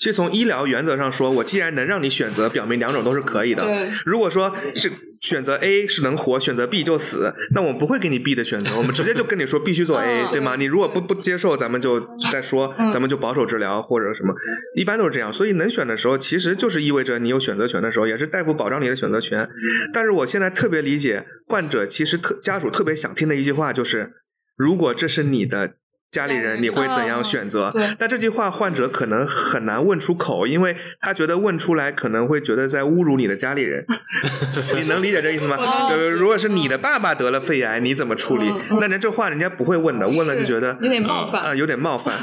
其实从医疗原则上说，我既然能让你选择，表明两种都是可以的。对如果说是选择 A 是能活，选择 B 就死，那我们不会给你 B 的选择，我们直接就跟你说必须做 A，、嗯对吗？你如果不不接受，咱们就再说，嗯咱们就保守治疗或者什么，一般都是这样。所以能选的时候，其实就是意味着你有选择权的时候，也是大夫保障你的选择权。但是我现在特别理解患者，其实特家属特别想听的一句话就是：如果这是你的。家里人，你会怎样选择？对但这句话患者可能很难问出口，因为他觉得问出来可能会觉得在侮辱你的家里人。你能理解这意思吗？我能理解呃如果是你的爸爸得了肺癌，你怎么处理那人这话人家不会问的，问了就觉得有点冒犯啊、有点冒犯。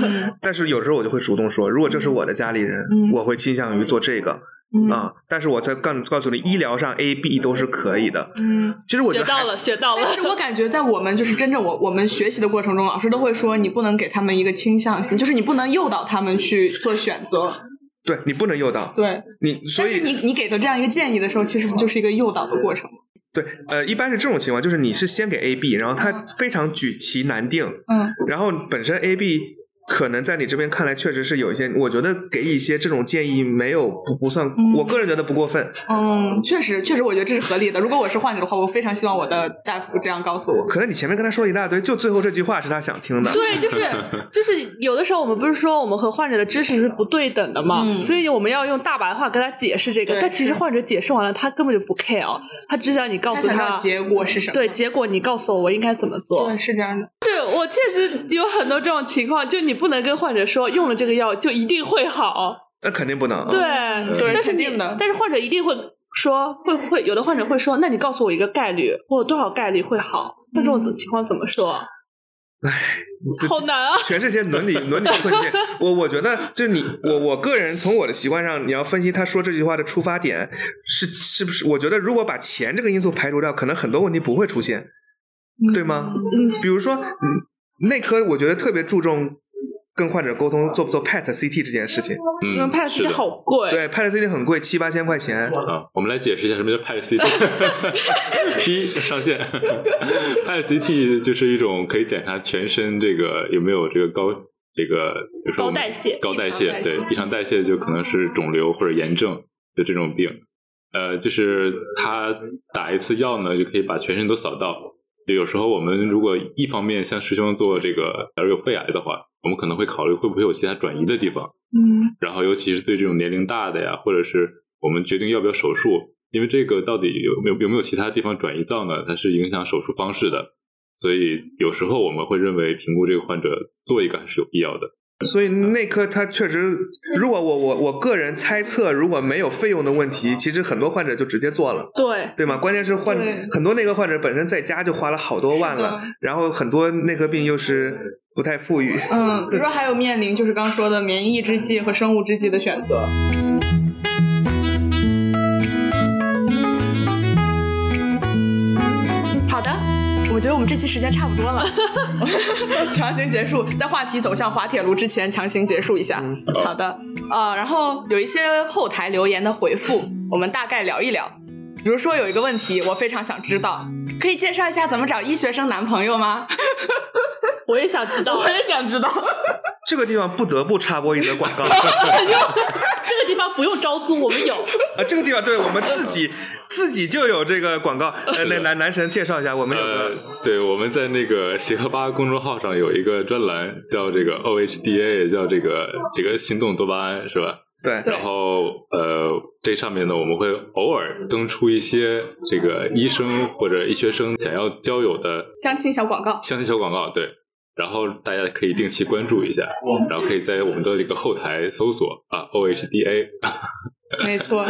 但是有时候我就会主动说，如果这是我的家里人，嗯我会倾向于做这个嗯啊。但是我在告告诉你，医疗上 A、B 都是可以的。嗯。其实我觉得还学到了，学到了但。是我感觉在我们就是真正我我们学习的过程中，老师都会说你不能给他们一个倾向性，就是你不能诱导他们去做选择。对你不能诱导对，你，所以但是你你给的这样一个建议的时候，其实不就是一个诱导的过程吗？对呃，一般是这种情况，就是你是先给 A、B，然后他非常举棋难定，嗯然后本身 A、B 可能在你这边看来确实是有一些，我觉得给一些这种建议没有不不算，嗯我个人觉得不过分。嗯，确实确实，我觉得这是合理的。如果我是患者的话，我非常希望我的大夫这样告诉我。可能你前面跟他说了一大堆，就最后这句话是他想听的。对，就是就是有的时候我们不是说我们和患者的知识是不对等的嘛，嗯所以我们要用大白话跟他解释这个。但其实患者解释完了，他根本就不 care，他只想你告诉他结果是什么？对结果你告诉我我应该怎么做。对，是这样的。是我确实有很多这种情况，就你不能跟患者说用了这个药就一定会好，那肯定不能。对，对但是你定的但是患者一定会说会会有的患者会说，那你告诉我一个概率，我有多少概率会好？那这种情况怎么说？哎好难啊！全是些伦理伦理困境。我我觉得，就你 我我个人从我的习惯上，你要分析他说这句话的出发点是是不是？我觉得如果把钱这个因素排除掉，可能很多问题不会出现，对吗？嗯，比如说，嗯，内科我觉得特别注重跟患者沟通做不做 PET CT 这件事因嗯 PET CT。好贵，对，PET CT 很贵，七八千块钱。啊，我们来解释一下什么叫 PET CT。第一上线，PET CT 就是一种可以检查全身这个有没有这个高这个，比如说高代谢高代谢对异常代谢就可能是肿瘤或者炎症就这种病。呃，就是他打一次药呢，就可以把全身都扫到。就有时候我们如果一方面像师兄做这个，假如有肺癌的话，我们可能会考虑会不会有其他转移的地方。嗯然后尤其是对这种年龄大的呀，或者是我们决定要不要手术，因为这个到底有没有有没有其他地方转移灶呢？它是影响手术方式的，所以有时候我们会认为评估这个患者做一个还是有必要的。所以内科它确实，如果我我我个人猜测，如果没有费用的问题，其实很多患者就直接做了。对，对吗？关键是患很多内科患者本身在家就花了好多万了，然后很多内科病又是不太富裕。嗯，比如说还有面临就是刚说的免疫制剂和生物制剂的选择。我觉得我们这期时间差不多了，强行结束，在话题走向滑铁卢之前强行结束一下。好的，呃，然后有一些后台留言的回复，我们大概聊一聊。比如说有一个问题，我非常想知道，可以介绍一下怎么找医学生男朋友吗？我也想知道，我也想知道。这个地方不得不插播一则广告 这个地方不用招租，我们有。啊，这个地方对我们自己自己就有这个广告。呃，那男男神介绍一下，我们有呃个，对，我们在那个协和吧公众号上有一个专栏，叫这个 OHDA，也叫这个这个心动多巴胺，是吧？对对然后呃，这上面呢，我们会偶尔登出一些这个医生或者医学生想要交友的相亲小广告，相亲小广告，对。然后大家可以定期关注一下，然后可以在我们的这个后台搜索啊 OHDA，没错，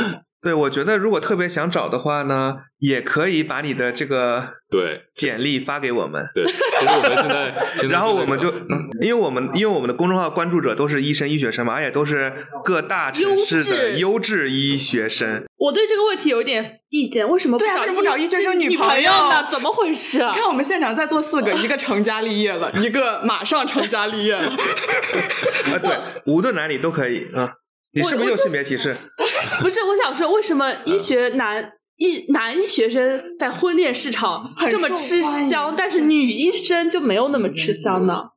对，我觉得如果特别想找的话呢，也可以把你的这个对简历发给我们。对，其实我们现在，现在然后我们就，因为我们因为我们的公众号关注者都是医生、医学生嘛，而且都是各大城市的优优质医学生。我对这个问题有一点意见，为什么不找对啊为什么不找医学生女女朋友呢？怎么回事啊？看我们现场在座四个，一个成家立业了，一个马上成家立业了。啊，对，无论哪里都可以啊。你是不是有性别歧视？不是，我想说，为什么医学男医男医学生在婚恋市场这么吃香，但是女医生就没有那么吃香呢？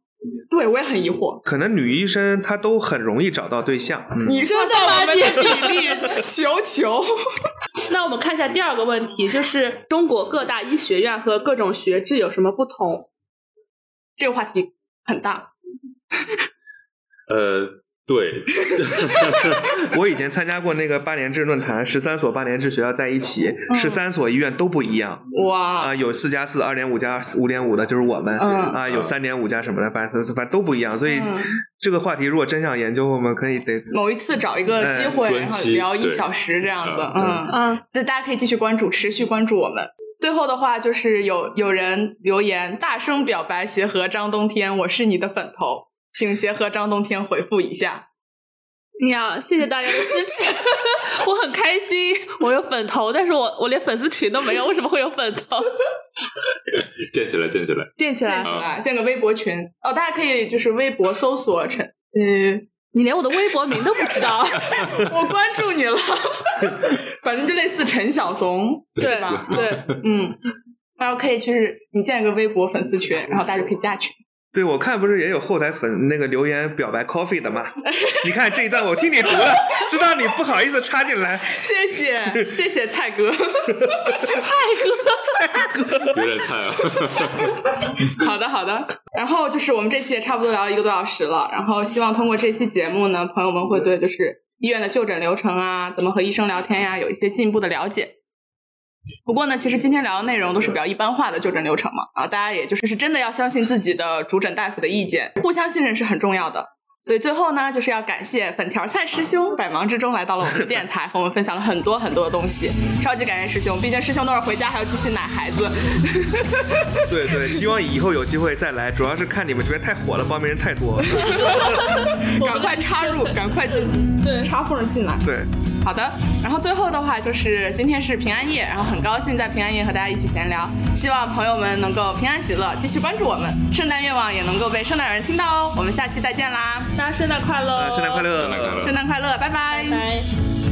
对，我也很疑惑。可能女医生她都很容易找到对象。嗯，你说到我们的比例，求求。那我们看一下第二个问题，就是中国各大医学院和各种学制有什么不同？这个话题很大。呃，对，我以前参加过那个八年制论坛，十三所八年制学校在一起，嗯。十三所医院都不一样。哇，啊，有四加四、二点五加五点五的，就是我们。嗯。啊，有三点五加什么的，反正反正都不一样。所以嗯。这个话题如果真想研究，我们可以得某一次找一个机会，然后聊一小时这样子，嗯。嗯，嗯，这大家可以继续关注，持续关注我们。最后的话就是有有人留言大声表白协和张冬天，我是你的粉头，请协和张冬天回复一下。你好，谢谢大家的支持，我很开心，我有粉头，但是我我连粉丝群都没有，为什么会有粉头？建起来，建起来。建起来建起，来，建个微博群哦，大家可以就是微博搜索陈，嗯，你连我的微博名都不知道，我关注你了，反正就类似陈小怂，对吧？对，嗯，然后可以就是你建一个微博粉丝群，然后大家就可以加群。对，我看不是也有后台粉那个留言表白 coffee 的吗？你看这一段我替你读了，知道你不好意思插进来。谢谢谢谢蔡哥，蔡哥，蔡哥有点菜啊！好的好的。然后就是我们这期也差不多聊了一个多小时了，然后希望通过这期节目呢，朋友们会对就是医院的就诊流程啊，怎么和医生聊天呀，有一些进一步的了解。不过呢，其实今天聊的内容都是比较一般化的就诊流程嘛，啊，大家也就是是真的要相信自己的主诊大夫的意见，互相信任是很重要的。所以最后呢，就是要感谢粉条菜师兄百忙之中来到了我们的电台，和我们分享了很多很多的东西，超级感谢师兄，毕竟师兄等会儿回家还要继续奶孩子。对对，希望以后有机会再来，主要是看你们这边太火了，报名人太多。赶快插入，赶快进，对插缝进来。对，好的，然后最后的话就是今天是平安夜，然后很高兴在平安夜和大家一起闲聊，希望朋友们能够平安喜乐，继续关注我们，圣诞愿望也能够被圣诞老人听到哦。我们下期再见啦，大家圣诞快乐，啊，圣诞快乐，圣诞快乐。圣诞快乐，拜拜。拜拜。